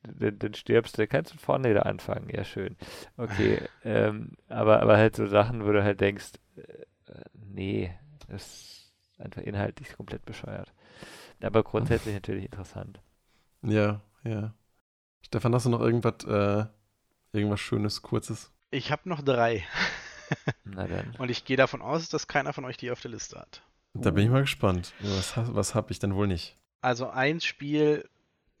dann, dann stirbst du, kannst du vorne wieder anfangen, ja schön. Okay, <laughs> ähm, aber, aber halt so Sachen, wo du halt denkst, äh, nee, das ist einfach inhaltlich komplett bescheuert. Aber grundsätzlich natürlich interessant. Ja, ja. Stefan, hast du noch irgendwas, äh, irgendwas Schönes, Kurzes? Ich habe noch drei. <laughs> Na dann. Und ich gehe davon aus, dass keiner von euch die auf der Liste hat. Da bin ich mal gespannt. Was, was habe ich denn wohl nicht? Also ein Spiel,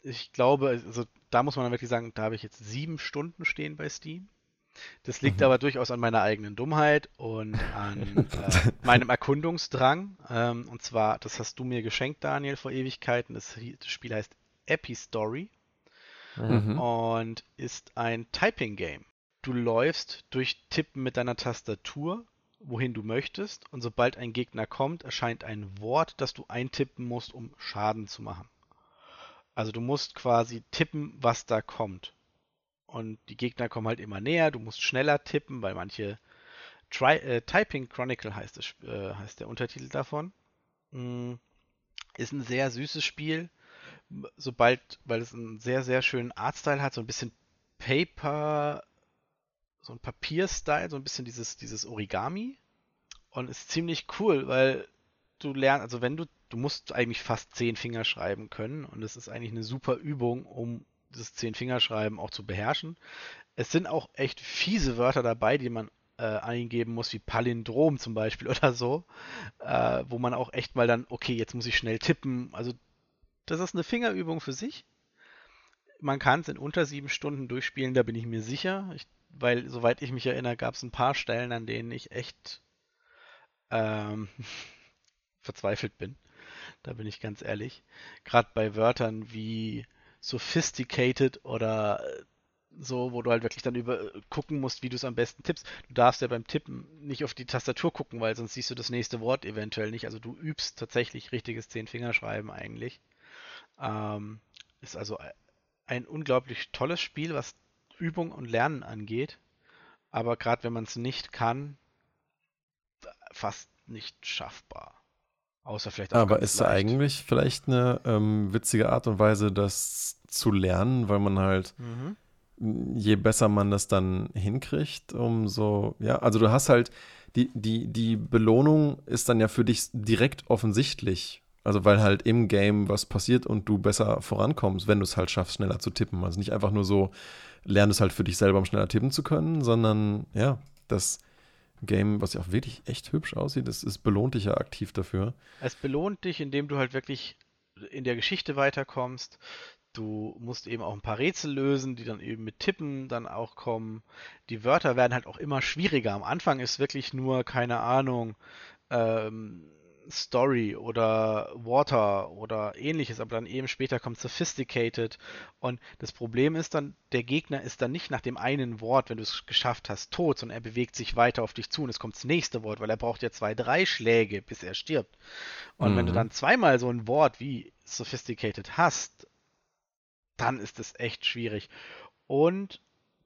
ich glaube, also da muss man wirklich sagen, da habe ich jetzt sieben Stunden stehen bei Steam. Das liegt mhm. aber durchaus an meiner eigenen Dummheit und an äh, <laughs> meinem Erkundungsdrang. Ähm, und zwar, das hast du mir geschenkt, Daniel, vor Ewigkeiten. Das, das Spiel heißt Epistory mhm. und ist ein Typing-Game. Du läufst durch Tippen mit deiner Tastatur, wohin du möchtest, und sobald ein Gegner kommt, erscheint ein Wort, das du eintippen musst, um Schaden zu machen. Also du musst quasi tippen, was da kommt. Und die Gegner kommen halt immer näher, du musst schneller tippen, weil manche Tri äh, Typing Chronicle heißt, es, äh, heißt der Untertitel davon. Mm, ist ein sehr süßes Spiel sobald, weil es einen sehr, sehr schönen Artstyle hat, so ein bisschen Paper, so ein Papierstyle, so ein bisschen dieses, dieses Origami. Und ist ziemlich cool, weil du lernst, also wenn du, du musst eigentlich fast zehn Finger schreiben können und es ist eigentlich eine super Übung, um das zehn Fingerschreiben auch zu beherrschen. Es sind auch echt fiese Wörter dabei, die man äh, eingeben muss, wie Palindrom zum Beispiel <laughs> oder so, äh, wo man auch echt mal dann, okay, jetzt muss ich schnell tippen. Also das ist eine Fingerübung für sich. Man kann es in unter sieben Stunden durchspielen, da bin ich mir sicher. Ich, weil, soweit ich mich erinnere, gab es ein paar Stellen, an denen ich echt ähm, <laughs> verzweifelt bin. Da bin ich ganz ehrlich. Gerade bei Wörtern wie sophisticated oder so, wo du halt wirklich dann über gucken musst, wie du es am besten tippst. Du darfst ja beim Tippen nicht auf die Tastatur gucken, weil sonst siehst du das nächste Wort eventuell nicht. Also du übst tatsächlich richtiges Zehn-Fingerschreiben eigentlich. Ähm, ist also ein unglaublich tolles Spiel, was Übung und Lernen angeht. Aber gerade wenn man es nicht kann, fast nicht schaffbar. Außer vielleicht auch Aber ist da eigentlich vielleicht eine ähm, witzige Art und Weise, das zu lernen, weil man halt, mhm. je besser man das dann hinkriegt, umso, ja, also du hast halt, die, die, die Belohnung ist dann ja für dich direkt offensichtlich, also weil halt im Game was passiert und du besser vorankommst, wenn du es halt schaffst, schneller zu tippen. Also nicht einfach nur so, lern es halt für dich selber, um schneller tippen zu können, sondern ja, das Game, was ja auch wirklich echt hübsch aussieht, das, das belohnt dich ja aktiv dafür. Es belohnt dich, indem du halt wirklich in der Geschichte weiterkommst. Du musst eben auch ein paar Rätsel lösen, die dann eben mit Tippen dann auch kommen. Die Wörter werden halt auch immer schwieriger. Am Anfang ist wirklich nur, keine Ahnung, ähm, Story oder Water oder ähnliches, aber dann eben später kommt Sophisticated. Und das Problem ist dann, der Gegner ist dann nicht nach dem einen Wort, wenn du es geschafft hast, tot, sondern er bewegt sich weiter auf dich zu und es kommt das nächste Wort, weil er braucht ja zwei, drei Schläge, bis er stirbt. Und mhm. wenn du mhm. dann zweimal so ein Wort wie Sophisticated hast, dann ist es echt schwierig. Und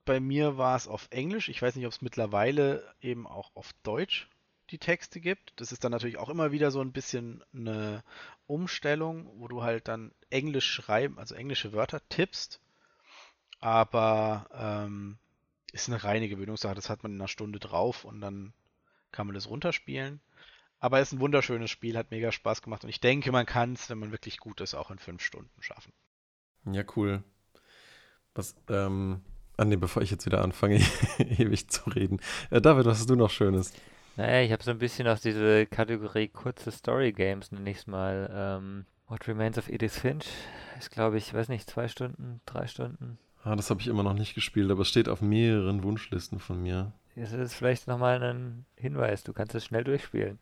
bei mir war es auf Englisch. Ich weiß nicht, ob es mittlerweile eben auch auf Deutsch die Texte gibt. Das ist dann natürlich auch immer wieder so ein bisschen eine Umstellung, wo du halt dann Englisch schreiben, also englische Wörter tippst. Aber ähm, ist eine reine Gewöhnungssache. Das hat man in einer Stunde drauf und dann kann man das runterspielen. Aber es ist ein wunderschönes Spiel, hat mega Spaß gemacht und ich denke, man kann es, wenn man wirklich gut ist, auch in fünf Stunden schaffen. Ja, cool. Was, ähm, ah nee, bevor ich jetzt wieder anfange, <laughs> ewig zu reden. Äh, David, was hast du noch Schönes? Naja, ich habe so ein bisschen aus dieser Kategorie kurze Story Games, nenne ich es mal. Ähm, What Remains of Edith Finch ist, glaube ich, weiß nicht, zwei Stunden, drei Stunden. Ah, das habe ich immer noch nicht gespielt, aber es steht auf mehreren Wunschlisten von mir. Das ist vielleicht nochmal ein Hinweis, du kannst es schnell durchspielen.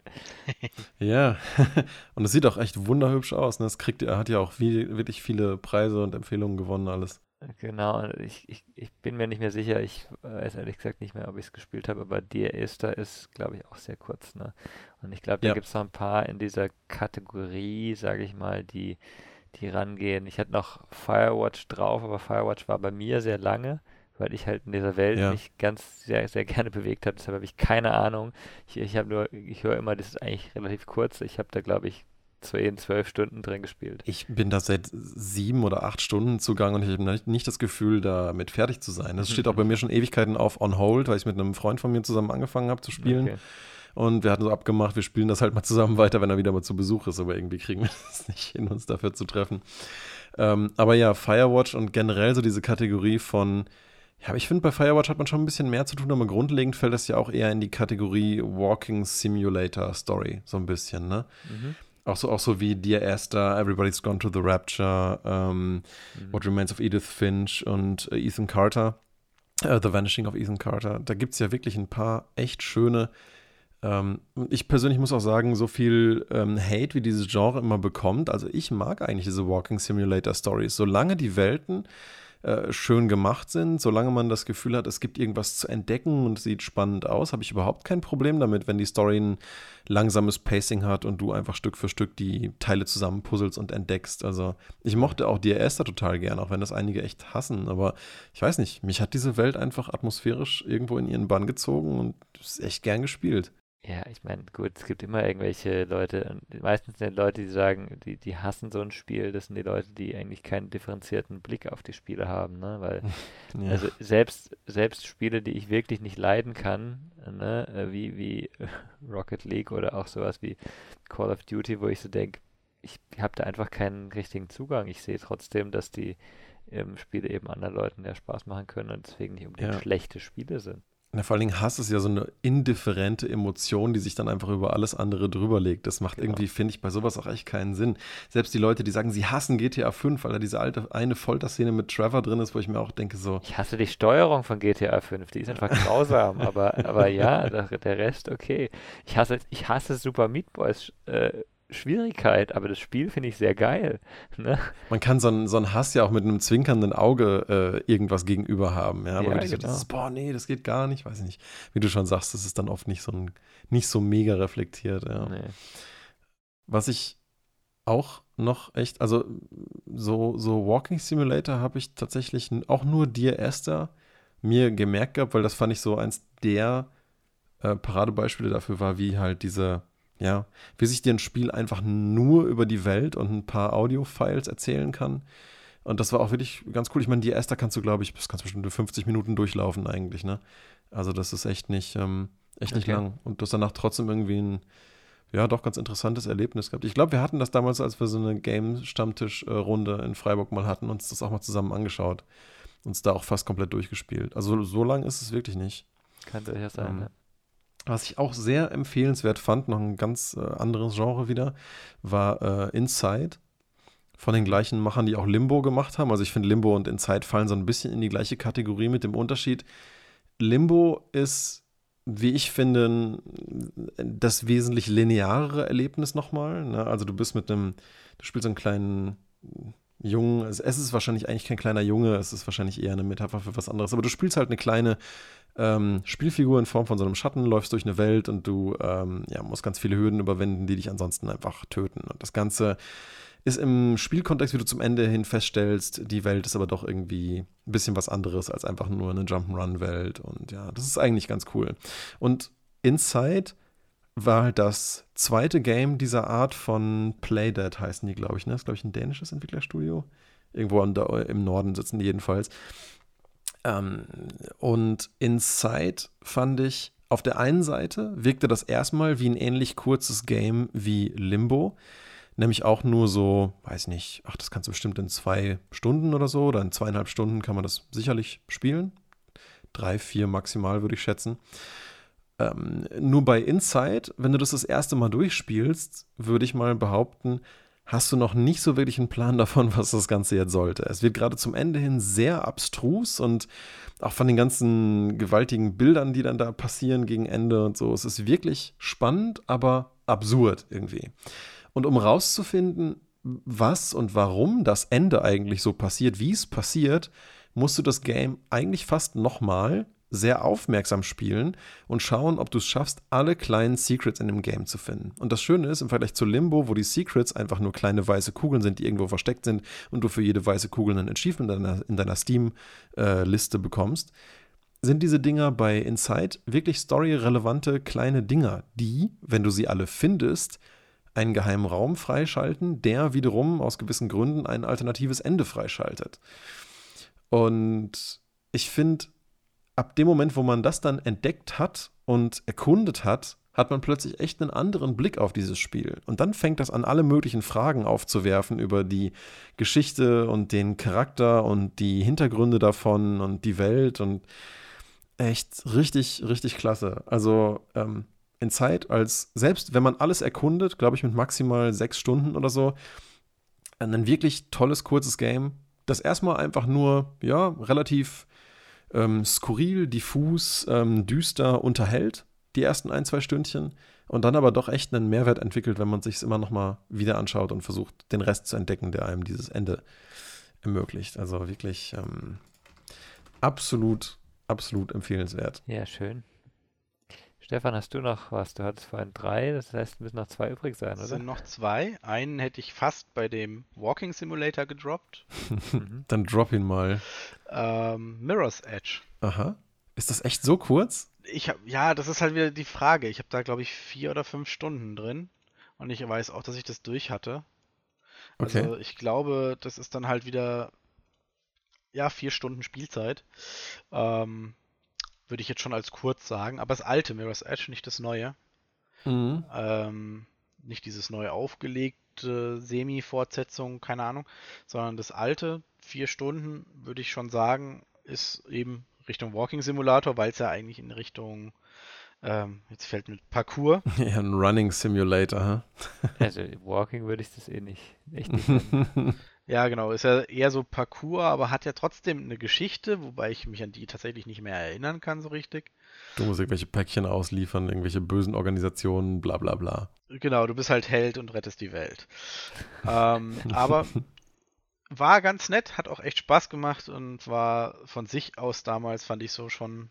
<laughs> ja, <laughs> und es sieht auch echt wunderhübsch aus. Ne? Es kriegt, er hat ja auch wie, wirklich viele Preise und Empfehlungen gewonnen, alles. Genau, ich, ich, ich bin mir nicht mehr sicher, ich weiß ehrlich gesagt nicht mehr, ob ich es gespielt habe, aber Dear Esther ist, glaube ich, auch sehr kurz, ne? Und ich glaube, da ja. gibt es noch ein paar in dieser Kategorie, sage ich mal, die, die rangehen. Ich hatte noch Firewatch drauf, aber Firewatch war bei mir sehr lange, weil ich halt in dieser Welt ja. mich ganz sehr, sehr gerne bewegt habe. Deshalb habe ich keine Ahnung. Ich, ich habe nur, ich höre immer, das ist eigentlich relativ kurz. Ich habe da, glaube ich, 10, 12 Stunden drin gespielt. Ich bin da seit sieben oder acht Stunden zugange und ich habe nicht das Gefühl, damit fertig zu sein. Das steht auch bei mir schon Ewigkeiten auf On Hold, weil ich mit einem Freund von mir zusammen angefangen habe zu spielen. Okay. Und wir hatten so abgemacht, wir spielen das halt mal zusammen weiter, wenn er wieder mal zu Besuch ist, aber irgendwie kriegen wir <laughs> das nicht hin, uns dafür zu treffen. Ähm, aber ja, Firewatch und generell so diese Kategorie von, ja, aber ich finde, bei Firewatch hat man schon ein bisschen mehr zu tun, aber grundlegend fällt das ja auch eher in die Kategorie Walking Simulator Story, so ein bisschen, ne? Mhm. Auch so, auch so wie Dear Esther, Everybody's Gone to the Rapture, ähm, mhm. What Remains of Edith Finch und äh, Ethan Carter, äh, The Vanishing of Ethan Carter. Da gibt es ja wirklich ein paar echt schöne ähm, ich persönlich muss auch sagen, so viel ähm, Hate, wie dieses Genre immer bekommt, also ich mag eigentlich diese Walking Simulator Stories, solange die Welten äh, schön gemacht sind, solange man das Gefühl hat, es gibt irgendwas zu entdecken und sieht spannend aus, habe ich überhaupt kein Problem damit, wenn die Story ein langsames Pacing hat und du einfach Stück für Stück die Teile zusammenpuzzelst und entdeckst. Also ich mochte auch DRS da total gern, auch wenn das einige echt hassen, aber ich weiß nicht, mich hat diese Welt einfach atmosphärisch irgendwo in ihren Bann gezogen und ist echt gern gespielt. Ja, ich meine, gut, es gibt immer irgendwelche Leute, und meistens sind Leute, die sagen, die, die hassen so ein Spiel, das sind die Leute, die eigentlich keinen differenzierten Blick auf die Spiele haben, ne? Weil, <laughs> ja. also selbst, selbst Spiele, die ich wirklich nicht leiden kann, ne, äh, wie, wie <laughs> Rocket League oder auch sowas wie Call of Duty, wo ich so denke, ich habe da einfach keinen richtigen Zugang. Ich sehe trotzdem, dass die ähm, Spiele eben anderen Leuten ja Spaß machen können und deswegen nicht unbedingt ja. schlechte Spiele sind. Na, vor allen Dingen Hass ist ja so eine indifferente Emotion, die sich dann einfach über alles andere drüber legt. Das macht genau. irgendwie, finde ich, bei sowas auch echt keinen Sinn. Selbst die Leute, die sagen, sie hassen GTA 5, weil da diese alte eine Folterszene mit Trevor drin ist, wo ich mir auch denke, so. Ich hasse die Steuerung von GTA 5, die ist einfach grausam, aber, aber ja, der, der, Rest okay. Ich hasse, ich hasse Super Meat Boys äh, Schwierigkeit, aber das Spiel finde ich sehr geil. Ne? Man kann so einen, so einen Hass ja auch mit einem zwinkernden Auge äh, irgendwas gegenüber haben. Ja, aber ja, genau. dieses, boah, nee, das geht gar nicht, weiß ich nicht. Wie du schon sagst, das ist dann oft nicht so, ein, nicht so mega reflektiert. Ja. Nee. Was ich auch noch echt, also so, so Walking Simulator habe ich tatsächlich auch nur dir, Esther, mir gemerkt gehabt, weil das fand ich so eins der äh, Paradebeispiele dafür war, wie halt diese ja, wie sich dir ein Spiel einfach nur über die Welt und ein paar Audio-Files erzählen kann. Und das war auch wirklich ganz cool. Ich meine, die Esther kannst du, glaube ich, das kannst du bestimmt 50 Minuten durchlaufen eigentlich, ne? Also das ist echt nicht, ähm, echt nicht okay. lang. Und du hast danach trotzdem irgendwie ein, ja, doch ganz interessantes Erlebnis gehabt. Ich glaube, wir hatten das damals, als wir so eine Game-Stammtisch-Runde in Freiburg mal hatten, uns das auch mal zusammen angeschaut. Uns da auch fast komplett durchgespielt. Also so lang ist es wirklich nicht. Kann ja sein, ähm, ja. Was ich auch sehr empfehlenswert fand, noch ein ganz äh, anderes Genre wieder, war äh, Inside. Von den gleichen Machern, die auch Limbo gemacht haben. Also ich finde, Limbo und Inside fallen so ein bisschen in die gleiche Kategorie mit dem Unterschied. Limbo ist, wie ich finde, das wesentlich linearere Erlebnis nochmal. Ne? Also du bist mit einem, du spielst einen kleinen Jungen, es ist wahrscheinlich eigentlich kein kleiner Junge, es ist wahrscheinlich eher eine Metapher für was anderes, aber du spielst halt eine kleine ähm, Spielfigur in Form von so einem Schatten, läufst durch eine Welt und du ähm, ja, musst ganz viele Hürden überwinden, die dich ansonsten einfach töten. Und das Ganze ist im Spielkontext, wie du zum Ende hin feststellst, die Welt ist aber doch irgendwie ein bisschen was anderes als einfach nur eine Jump'n'Run-Welt. Und ja, das ist eigentlich ganz cool. Und Inside war halt das zweite Game dieser Art von Playdead, heißen die, glaube ich. Ne? Das ist, glaube ich, ein dänisches Entwicklerstudio. Irgendwo im Norden sitzen die jedenfalls. Ähm, und Inside fand ich, auf der einen Seite wirkte das erstmal wie ein ähnlich kurzes Game wie Limbo. Nämlich auch nur so, weiß nicht, ach, das kannst du bestimmt in zwei Stunden oder so, oder in zweieinhalb Stunden kann man das sicherlich spielen. Drei, vier maximal, würde ich schätzen. Ähm, nur bei Inside, wenn du das das erste Mal durchspielst, würde ich mal behaupten, hast du noch nicht so wirklich einen Plan davon, <laughs> was das Ganze jetzt sollte. Es wird gerade zum Ende hin sehr abstrus und auch von den ganzen gewaltigen Bildern, die dann da passieren gegen Ende und so. Es ist wirklich spannend, aber absurd irgendwie. Und um rauszufinden, was und warum das Ende eigentlich so passiert, wie es passiert, musst du das Game eigentlich fast nochmal sehr aufmerksam spielen und schauen, ob du es schaffst, alle kleinen Secrets in dem Game zu finden. Und das Schöne ist, im Vergleich zu Limbo, wo die Secrets einfach nur kleine weiße Kugeln sind, die irgendwo versteckt sind und du für jede weiße Kugel ein Achievement in deiner, in deiner Steam-Liste äh, bekommst, sind diese Dinger bei Inside wirklich storyrelevante kleine Dinger, die, wenn du sie alle findest, einen geheimen Raum freischalten, der wiederum aus gewissen Gründen ein alternatives Ende freischaltet. Und ich finde, ab dem Moment, wo man das dann entdeckt hat und erkundet hat, hat man plötzlich echt einen anderen Blick auf dieses Spiel. Und dann fängt das an, alle möglichen Fragen aufzuwerfen über die Geschichte und den Charakter und die Hintergründe davon und die Welt und echt richtig, richtig klasse. Also ähm, in Zeit, als selbst wenn man alles erkundet, glaube ich mit maximal sechs Stunden oder so, ein wirklich tolles, kurzes Game, das erstmal einfach nur, ja, relativ ähm, skurril, diffus, ähm, düster unterhält, die ersten ein, zwei Stündchen, und dann aber doch echt einen Mehrwert entwickelt, wenn man sich es immer nochmal wieder anschaut und versucht, den Rest zu entdecken, der einem dieses Ende ermöglicht. Also wirklich ähm, absolut, absolut empfehlenswert. Ja, schön. Stefan, hast du noch was? Du hattest vorhin drei, das heißt, müssen noch zwei übrig sein, oder? Es sind noch zwei. Einen hätte ich fast bei dem Walking Simulator gedroppt. <laughs> Dann drop ihn mal. Ähm, Mirror's Edge. Aha. Ist das echt so kurz? Ich hab, ja, das ist halt wieder die Frage. Ich habe da, glaube ich, vier oder fünf Stunden drin. Und ich weiß auch, dass ich das durch hatte. Okay. Also ich glaube, das ist dann halt wieder, ja, vier Stunden Spielzeit. Ähm, würde ich jetzt schon als kurz sagen. Aber das alte Mirror's Edge, nicht das neue. Mhm. Ähm, nicht dieses neu aufgelegte Semi-Fortsetzung, keine Ahnung, sondern das alte, vier Stunden, würde ich schon sagen, ist eben Richtung Walking Simulator, weil es ja eigentlich in Richtung, ähm, jetzt fällt mit Parkour. <laughs> Ja, ein Running Simulator. Huh? Also Walking würde ich das eh nicht, echt nicht. <laughs> Ja, genau, ist ja eher so Parkour, aber hat ja trotzdem eine Geschichte, wobei ich mich an die tatsächlich nicht mehr erinnern kann so richtig. Du musst irgendwelche Päckchen ausliefern, irgendwelche bösen Organisationen, bla bla bla. Genau, du bist halt Held und rettest die Welt. ähm, aber <laughs> war ganz nett, hat auch echt Spaß gemacht und war von sich aus damals, fand ich so schon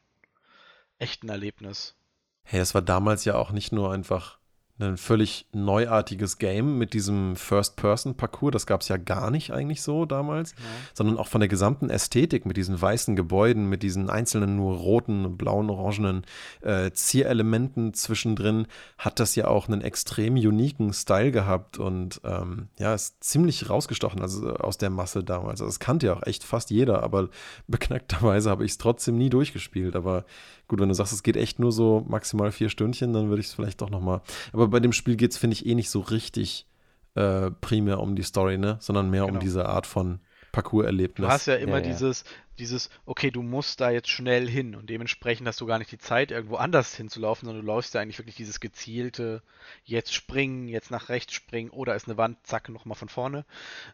echt ein Erlebnis. Hey, es war damals ja auch nicht nur einfach ein völlig neuartiges Game mit diesem First-Person-Parcours. Das gab es ja gar nicht eigentlich so damals, Ja. sondern auch von der gesamten Ästhetik mit diesen weißen Gebäuden, mit diesen einzelnen nur roten, blauen, orangenen äh, Zierelementen zwischendrin, hat das ja auch einen extrem uniken Style gehabt und ähm, ja, ist ziemlich rausgestochen also aus der Masse damals. Also das kannte ja auch echt fast jeder, aber <laughs> beknackterweise habe ich es trotzdem nie durchgespielt. Aber gut, wenn du sagst, es geht echt nur so maximal vier Stündchen, dann würde ich es vielleicht doch nochmal. Aber bei dem Spiel geht es, finde ich, eh nicht so richtig äh, primär um die Story, ne? Sondern mehr Genau. um diese Art von Parcours-Erlebnis. Du hast ja immer Ja, ja. dieses, dieses, okay, du musst da jetzt schnell hin und dementsprechend hast du gar nicht die Zeit, irgendwo anders hinzulaufen, sondern du läufst ja eigentlich wirklich dieses gezielte, jetzt springen, jetzt nach rechts springen, oder ist eine Wand, zack, nochmal von vorne.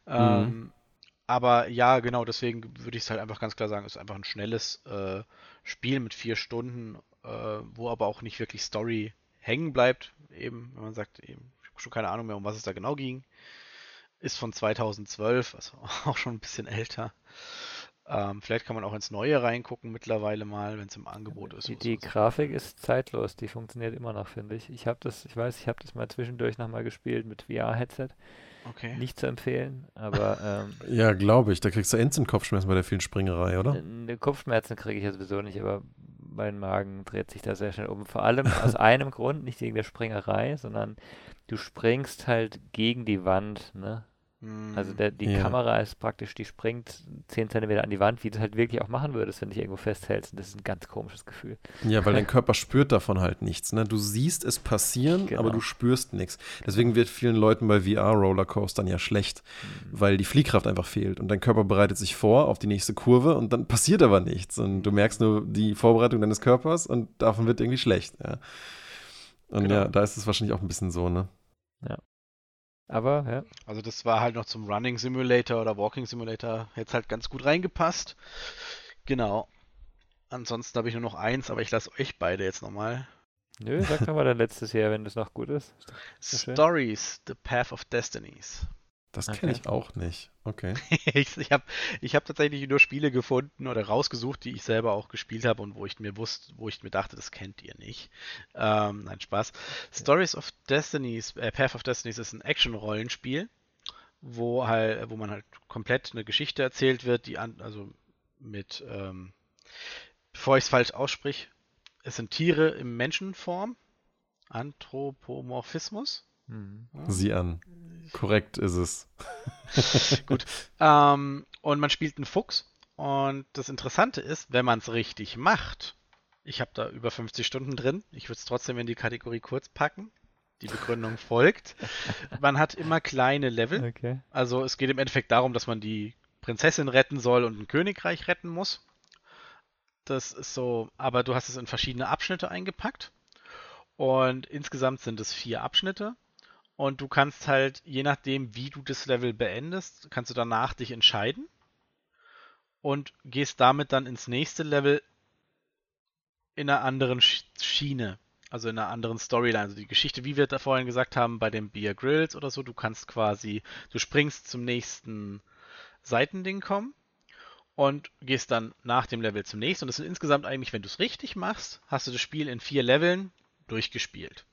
Ähm, aber ja, genau, deswegen würde ich es halt einfach ganz klar sagen, ist einfach ein schnelles äh, Spiel mit vier Stunden, äh, wo aber auch nicht wirklich Story hängen bleibt. Eben, wenn man sagt, eben, ich habe schon keine Ahnung mehr, um was es da genau ging. Ist von 2012, also <laughs> auch schon ein bisschen älter. Ähm, vielleicht kann man auch ins Neue reingucken mittlerweile mal, wenn es im Angebot ist. Die, die. Grafik ist zeitlos, die funktioniert immer noch, finde ich. Ich habe das, ich weiß, ich habe das mal zwischendurch nochmal gespielt mit VR-Headset. Okay. Nicht zu empfehlen, aber <laughs> ähm, Ja, glaube ich. Da kriegst du Instant-Kopfschmerzen bei der vielen Springerei, oder? Kopfschmerzen kriege ich ja sowieso nicht, aber mein Magen dreht sich da sehr schnell um. Vor allem aus <laughs> einem Grund, nicht wegen der Springerei, sondern du springst halt gegen die Wand, ne? Also Hm, der, die Ja. Kamera ist praktisch, die springt 10 Zentimeter an die Wand, wie du es halt wirklich auch machen würdest, wenn du dich irgendwo festhältst. Und das ist ein ganz komisches Gefühl. Ja, weil dein <laughs> Körper spürt davon halt nichts. Ne? Du siehst es passieren, Genau. aber du spürst nichts. Deswegen wird vielen Leuten bei VR-Rollercoastern ja schlecht, weil die Fliehkraft einfach fehlt. Und dein Körper bereitet sich vor auf die nächste Kurve und dann passiert aber nichts. Und du merkst nur die Vorbereitung deines Körpers und davon wird irgendwie schlecht. Ja. Und Genau. ja, da ist es wahrscheinlich auch ein bisschen so, ne? Aber, ja, Also das war halt noch zum Running Simulator oder Walking Simulator jetzt halt ganz gut reingepasst. Genau. Ansonsten habe ich nur noch eins, aber ich lasse euch beide jetzt nochmal. nö, sag doch mal dein letztes Jahr, wenn das noch gut ist. Ist. Stories, The Path of Destinies. Das Okay. kenne ich auch nicht. Okay. <laughs> ich ich habe ich hab tatsächlich nur Spiele gefunden oder rausgesucht, die ich selber auch gespielt habe und wo ich mir wusste, wo ich mir dachte, das kennt ihr nicht. Ähm, nein, Spaß. Stories of Destinies, äh, Path of Destinies ist ein Action-Rollenspiel, wo halt, wo man halt komplett eine Geschichte erzählt wird, die an, also mit, ähm, bevor ich es falsch aussprich, es sind Tiere im Menschenform, Anthropomorphismus. Mhm. Sieh an. Korrekt ist es. <laughs> Gut. Ähm, und man spielt einen Fuchs. Und das Interessante ist, wenn man es richtig macht, ich habe da über 50 Stunden drin, ich würde es trotzdem in die Kategorie kurz packen. Die Begründung <laughs> folgt. Man hat immer kleine Level. Okay. Also es geht im Endeffekt darum, dass man die Prinzessin retten soll und ein Königreich retten muss. Das ist so, aber du hast es in verschiedene Abschnitte eingepackt. Und insgesamt sind es vier Abschnitte. Und du kannst halt, je nachdem, wie du das Level beendest, kannst du danach dich entscheiden. Und gehst damit dann ins nächste Level in einer anderen Schiene. Also in einer anderen Storyline. Also die Geschichte, wie wir da vorhin gesagt haben, bei den Beer Grills oder so, du kannst quasi, du springst zum nächsten Seitending kommen und gehst dann nach dem Level zum nächsten. Und das sind insgesamt eigentlich, wenn du es richtig machst, hast du das Spiel in vier Leveln durchgespielt.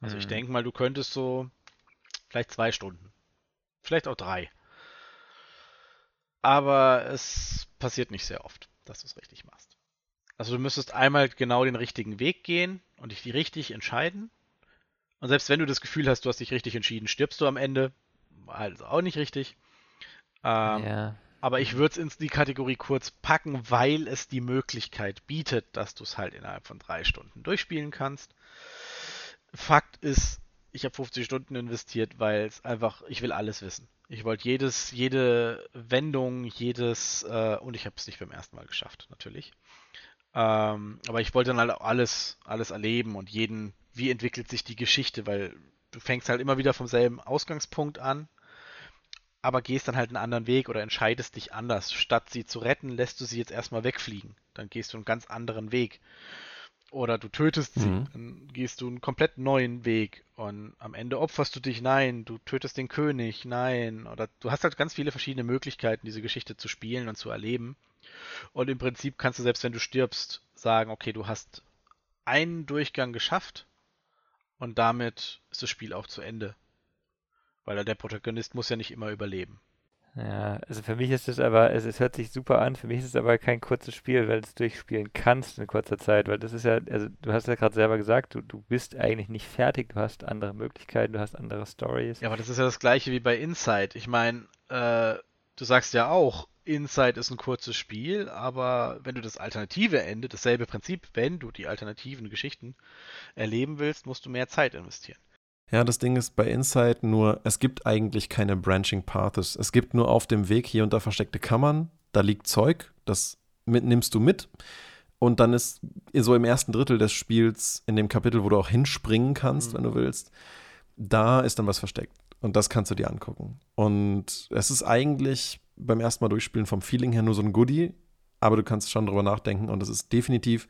Also mhm. ich denke mal, du könntest so vielleicht zwei Stunden. Vielleicht auch drei. Aber es passiert nicht sehr oft, dass du es richtig machst. Also du müsstest einmal genau den richtigen Weg gehen und dich richtig entscheiden. Und selbst wenn du das Gefühl hast, du hast dich richtig entschieden, stirbst du am Ende. Also auch nicht richtig. Ähm, ja. Aber ich würde es in die Kategorie kurz packen, weil es die Möglichkeit bietet, dass du es halt innerhalb von drei Stunden durchspielen kannst. Fakt ist, ich habe 50 Stunden investiert, weil es einfach, ich will alles wissen. Ich wollte jedes, jede Wendung, jedes, äh, und ich habe es nicht beim ersten Mal geschafft, natürlich. Ähm, aber ich wollte dann halt alles, alles erleben und jeden, wie entwickelt sich die Geschichte, weil du fängst halt immer wieder vom selben Ausgangspunkt an aber gehst dann halt einen anderen Weg oder entscheidest dich anders. Statt sie zu retten, lässt du sie jetzt erstmal wegfliegen. Dann gehst du einen ganz anderen Weg. Oder du tötest sie, mhm. dann gehst du einen komplett neuen Weg und am Ende opferst du dich, nein, du tötest den König, nein. Oder du hast halt ganz viele verschiedene Möglichkeiten, diese Geschichte zu spielen und zu erleben. Und im Prinzip kannst du selbst, wenn du stirbst, sagen, okay, du hast einen Durchgang geschafft und damit ist das Spiel auch zu Ende. Weil der Protagonist muss ja nicht immer überleben. Ja, also für mich ist es aber, es, es hört sich super an, für mich ist es aber kein kurzes Spiel, weil du es durchspielen kannst in kurzer Zeit, weil das ist ja, also du hast ja gerade selber gesagt, du, du bist eigentlich nicht fertig, du hast andere Möglichkeiten, du hast andere Stories. Ja, aber das ist ja das gleiche wie bei Inside. Ich meine, äh, du sagst ja auch, Inside ist ein kurzes Spiel, aber wenn du das alternative Ende, dasselbe Prinzip, wenn du die alternativen Geschichten erleben willst, musst du mehr Zeit investieren. Ja, das Ding ist bei Inside nur, es gibt eigentlich keine Branching Paths. Es gibt nur auf dem Weg hier und da versteckte Kammern, da liegt Zeug, das mit, nimmst du mit. Und dann ist so im ersten Drittel des Spiels, in dem Kapitel, wo du auch hinspringen kannst, mhm. wenn du willst, da ist dann was versteckt. Und das kannst du dir angucken. Und es ist eigentlich beim ersten Mal durchspielen vom Feeling her nur so ein Goodie, aber du kannst schon drüber nachdenken und es ist definitiv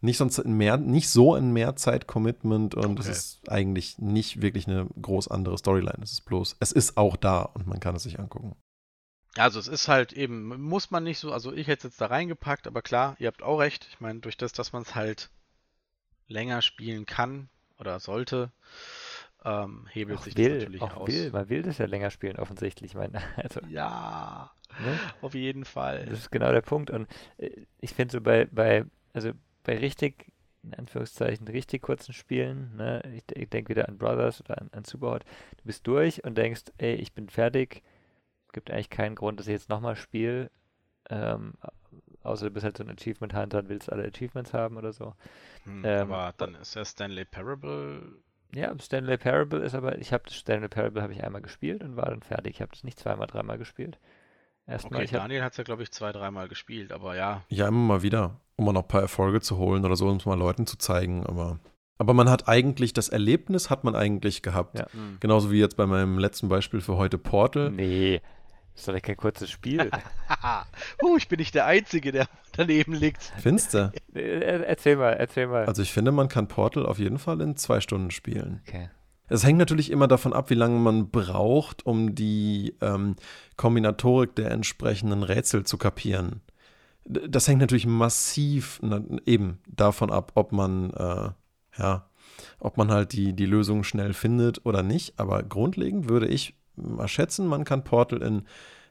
nicht, sonst mehr, nicht so ein Mehrzeit-Commitment und okay. es ist eigentlich nicht wirklich eine groß andere Storyline. Es ist bloß, es ist auch da und man kann es sich angucken. Also es ist halt eben, muss man nicht so, also ich hätte es jetzt da reingepackt, aber klar, ihr habt auch recht. Ich meine, durch das, dass man es halt länger spielen kann oder sollte, ähm, hebelt auch sich will, das natürlich auch aus. Will, man will das ja länger spielen, offensichtlich. Ich meine, <laughs> also, ja, ne? auf jeden Fall. Das ist genau der Punkt. Und äh, ich finde so bei, bei, also bei richtig, in Anführungszeichen, richtig kurzen Spielen, ne, ich, ich denke wieder an Brothers oder an, an Superhot, du bist durch und denkst, ey, ich bin fertig, gibt eigentlich keinen Grund, dass ich jetzt nochmal spiele, ähm, außer du bist halt so ein Achievement Hunter und willst alle Achievements haben oder so. Hm, ähm, aber dann ist ja Stanley Parable. Ja, Stanley Parable ist aber, ich habe Stanley Parable habe ich einmal gespielt und war dann fertig. Ich habe das nicht zweimal, dreimal gespielt. Erstmal, okay, Daniel hat es ja, glaube ich, zwei, dreimal gespielt, aber ja. Ja, immer mal wieder, um mal noch ein paar Erfolge zu holen oder so, um es mal Leuten zu zeigen, aber. Aber man hat eigentlich, das Erlebnis hat man eigentlich gehabt. Ja. Mhm. Genauso wie jetzt bei meinem letzten Beispiel für heute Portal. Nee, das ist doch kein kurzes Spiel. <laughs> uh, ich bin nicht der Einzige, der daneben liegt. Findest du? <laughs> Erzähl mal, erzähl mal. Also ich finde, man kann Portal auf jeden Fall in zwei Stunden spielen. Okay. Es hängt natürlich immer davon ab, wie lange man braucht, um die ähm, Kombinatorik der entsprechenden Rätsel zu kapieren. Das hängt natürlich massiv na, eben davon ab, ob man, äh, ja, ob man halt die, die Lösung schnell findet oder nicht. Aber grundlegend würde ich mal schätzen, man kann Portal in,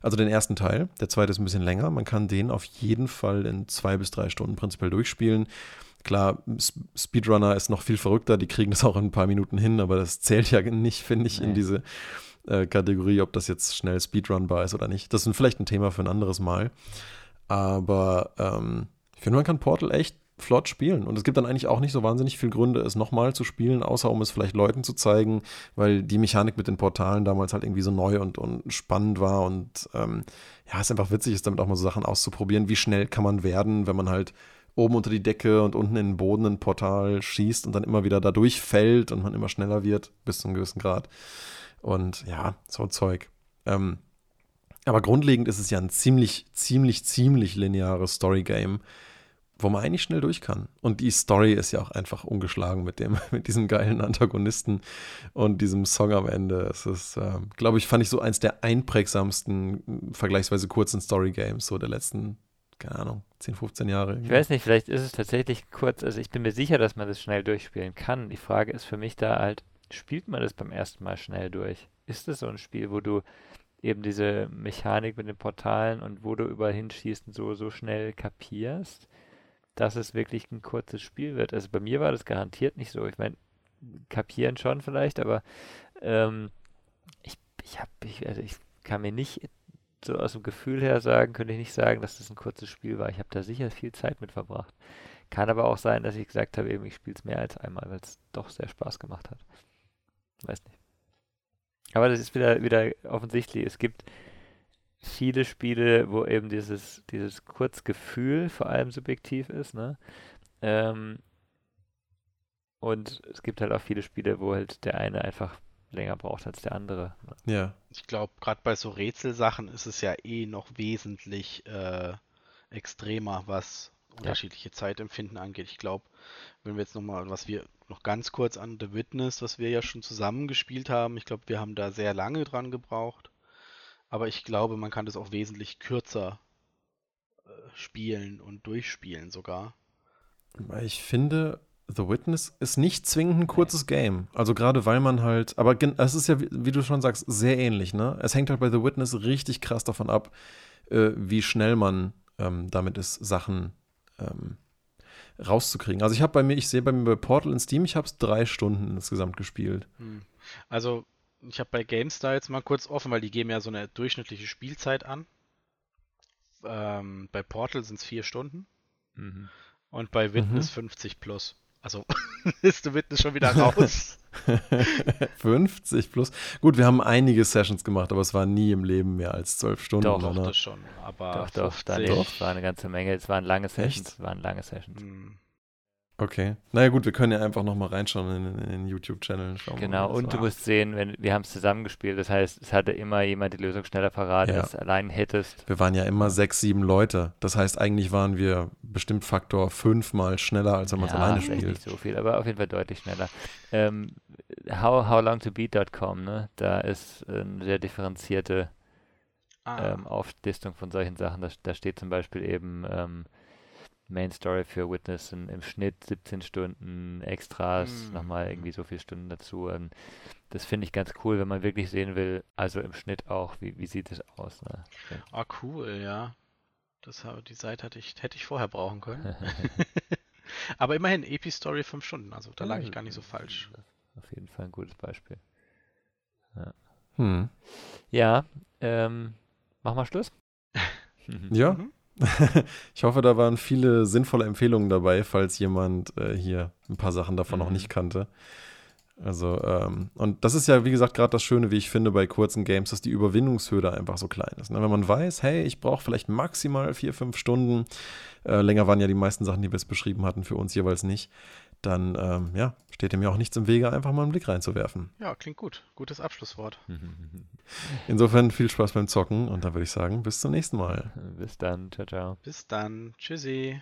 also den ersten Teil, der zweite ist ein bisschen länger, man kann den auf jeden Fall in zwei bis drei Stunden prinzipiell durchspielen Klar, Speedrunner ist noch viel verrückter, die kriegen das auch in ein paar Minuten hin, aber das zählt ja nicht, finde ich, nee. in diese äh, Kategorie, ob das jetzt schnell Speedrunbar ist oder nicht. Das ist vielleicht ein Thema für ein anderes Mal. Aber ähm, ich finde, man kann Portal echt flott spielen. Und es gibt dann eigentlich auch nicht so wahnsinnig viele Gründe, es nochmal zu spielen, außer um es vielleicht Leuten zu zeigen, weil die Mechanik mit den Portalen damals halt irgendwie so neu und, und spannend war. Und ähm, ja, es einfach witzig ist, damit auch mal so Sachen auszuprobieren. Wie schnell kann man werden, wenn man halt oben unter die Decke und unten in den Boden ein Portal schießt und dann immer wieder da durchfällt und man immer schneller wird, bis zu einem gewissen Grad. Und ja, so Zeug. Ähm, aber grundlegend ist es ja ein ziemlich, ziemlich, ziemlich lineares Story-Game wo man eigentlich schnell durch kann. Und die Story ist ja auch einfach ungeschlagen mit dem, <laughs> mit diesem geilen Antagonisten und diesem Song am Ende. Es ist, äh, glaube ich, fand ich so eins der einprägsamsten, vergleichsweise kurzen Story-Games so der letzten, keine Ahnung, 10, 15 Jahre. Ich weiß nicht, vielleicht ist es tatsächlich kurz, also ich bin mir sicher, dass man das schnell durchspielen kann. Die Frage ist für mich da halt, spielt man das beim ersten Mal schnell durch? Ist es so ein Spiel, wo du eben diese Mechanik mit den Portalen und wo du überall hinschießt und so, so schnell kapierst? dass es wirklich ein kurzes Spiel wird. Also bei mir war das garantiert nicht so. Ich meine, kapieren schon vielleicht, aber ähm, ich, ich habe, ich, also ich kann mir nicht so aus dem Gefühl her sagen, könnte ich nicht sagen, dass das ein kurzes Spiel war. Ich habe da sicher viel Zeit mit verbracht. Kann aber auch sein, dass ich gesagt habe, eben ich spiele es mehr als einmal, weil es doch sehr Spaß gemacht hat. Weiß nicht. Aber das ist wieder, wieder offensichtlich. Es gibt viele Spiele, wo eben dieses, dieses Kurzgefühl vor allem subjektiv ist, ne? Ähm, und es gibt halt auch viele Spiele, wo halt der eine einfach länger braucht als der andere. Ja. Ich glaube, gerade bei so Rätselsachen ist es ja eh noch wesentlich äh, extremer, was unterschiedliche ja. Zeitempfinden angeht. Ich glaube, wenn wir jetzt nochmal, was wir noch ganz kurz an The Witness, was wir ja schon zusammen gespielt haben, ich glaube, wir haben da sehr lange dran gebraucht aber ich glaube, man kann das auch wesentlich kürzer äh, spielen und durchspielen sogar. Ich finde, The Witness ist nicht zwingend ein kurzes Game. Also gerade weil man halt, aber es ist ja, wie du schon sagst, sehr ähnlich, ne? Es hängt halt bei The Witness richtig krass davon ab, äh, wie schnell man ähm, damit ist, Sachen ähm, rauszukriegen. Also ich habe bei mir, ich sehe bei mir bei Portal in Steam, ich habe es drei Stunden insgesamt gespielt. Hm. Also ich habe bei GameStar jetzt mal kurz offen, weil die geben ja so eine durchschnittliche Spielzeit an. Ähm, bei Portal sind es vier Stunden. Mhm. Und bei Witness mhm. 50 plus. Also <laughs> ist du Witness schon wieder raus. <laughs> 50 plus. Gut, wir haben einige Sessions gemacht, aber es war nie im Leben mehr als zwölf Stunden. Doch, doch das schon. Aber doch, doch, Daniel, es war eine ganze Menge. Es waren lange Sessions. Es waren lange Sessions. Mhm. Okay. Naja gut, wir können ja einfach nochmal reinschauen in, in den YouTube-Channel. Genau, und du musst sehen, wenn, wir haben es zusammengespielt, das heißt, es hatte immer jemand die Lösung schneller parat, ja. als du allein hättest. Wir waren ja immer sechs, sieben Leute. Das heißt, eigentlich waren wir bestimmt Faktor fünfmal schneller, als wenn man es ja, alleine spielt. nicht so viel, aber auf jeden Fall deutlich schneller. Ähm, how, howlongtobeat.com, ne? Da ist eine sehr differenzierte ah. ähm, Auflistung von solchen Sachen. Da, da steht zum Beispiel eben ähm, Main Story für Witness in, im Schnitt 17 Stunden, Extras, mm. nochmal irgendwie so viele Stunden dazu. Ähm, das finde ich ganz cool, wenn man wirklich sehen will, also im Schnitt auch, wie, wie sieht es aus. Ne? Ah, oh, cool, ja. Das, die Seite hatte ich, hätte ich vorher brauchen können. <laughs> <laughs> Aber immerhin, Epi-Story 5 Stunden, also da lag ich gar nicht so falsch. Auf jeden Fall ein gutes Beispiel. Ja, hm. ja ähm, machen wir Schluss? <laughs> ja. Mhm. <laughs> ich hoffe, da waren viele sinnvolle Empfehlungen dabei, falls jemand äh, hier ein paar Sachen davon mhm. noch nicht kannte. Also, ähm, und das ist ja, wie gesagt, gerade das Schöne, wie ich finde, bei kurzen Games, dass die Überwindungshürde einfach so klein ist. Ne? Wenn man weiß, hey, ich brauche vielleicht maximal vier, fünf Stunden, äh, länger waren ja die meisten Sachen, die wir jetzt beschrieben hatten, für uns jeweils nicht, dann ähm, ja, steht dem ja auch nichts im Wege, einfach mal einen Blick reinzuwerfen. Ja, klingt gut. Gutes Abschlusswort. <laughs> Insofern viel Spaß beim Zocken und dann würde ich sagen, bis zum nächsten Mal. Bis dann. Ciao, ciao. Bis dann. Tschüssi.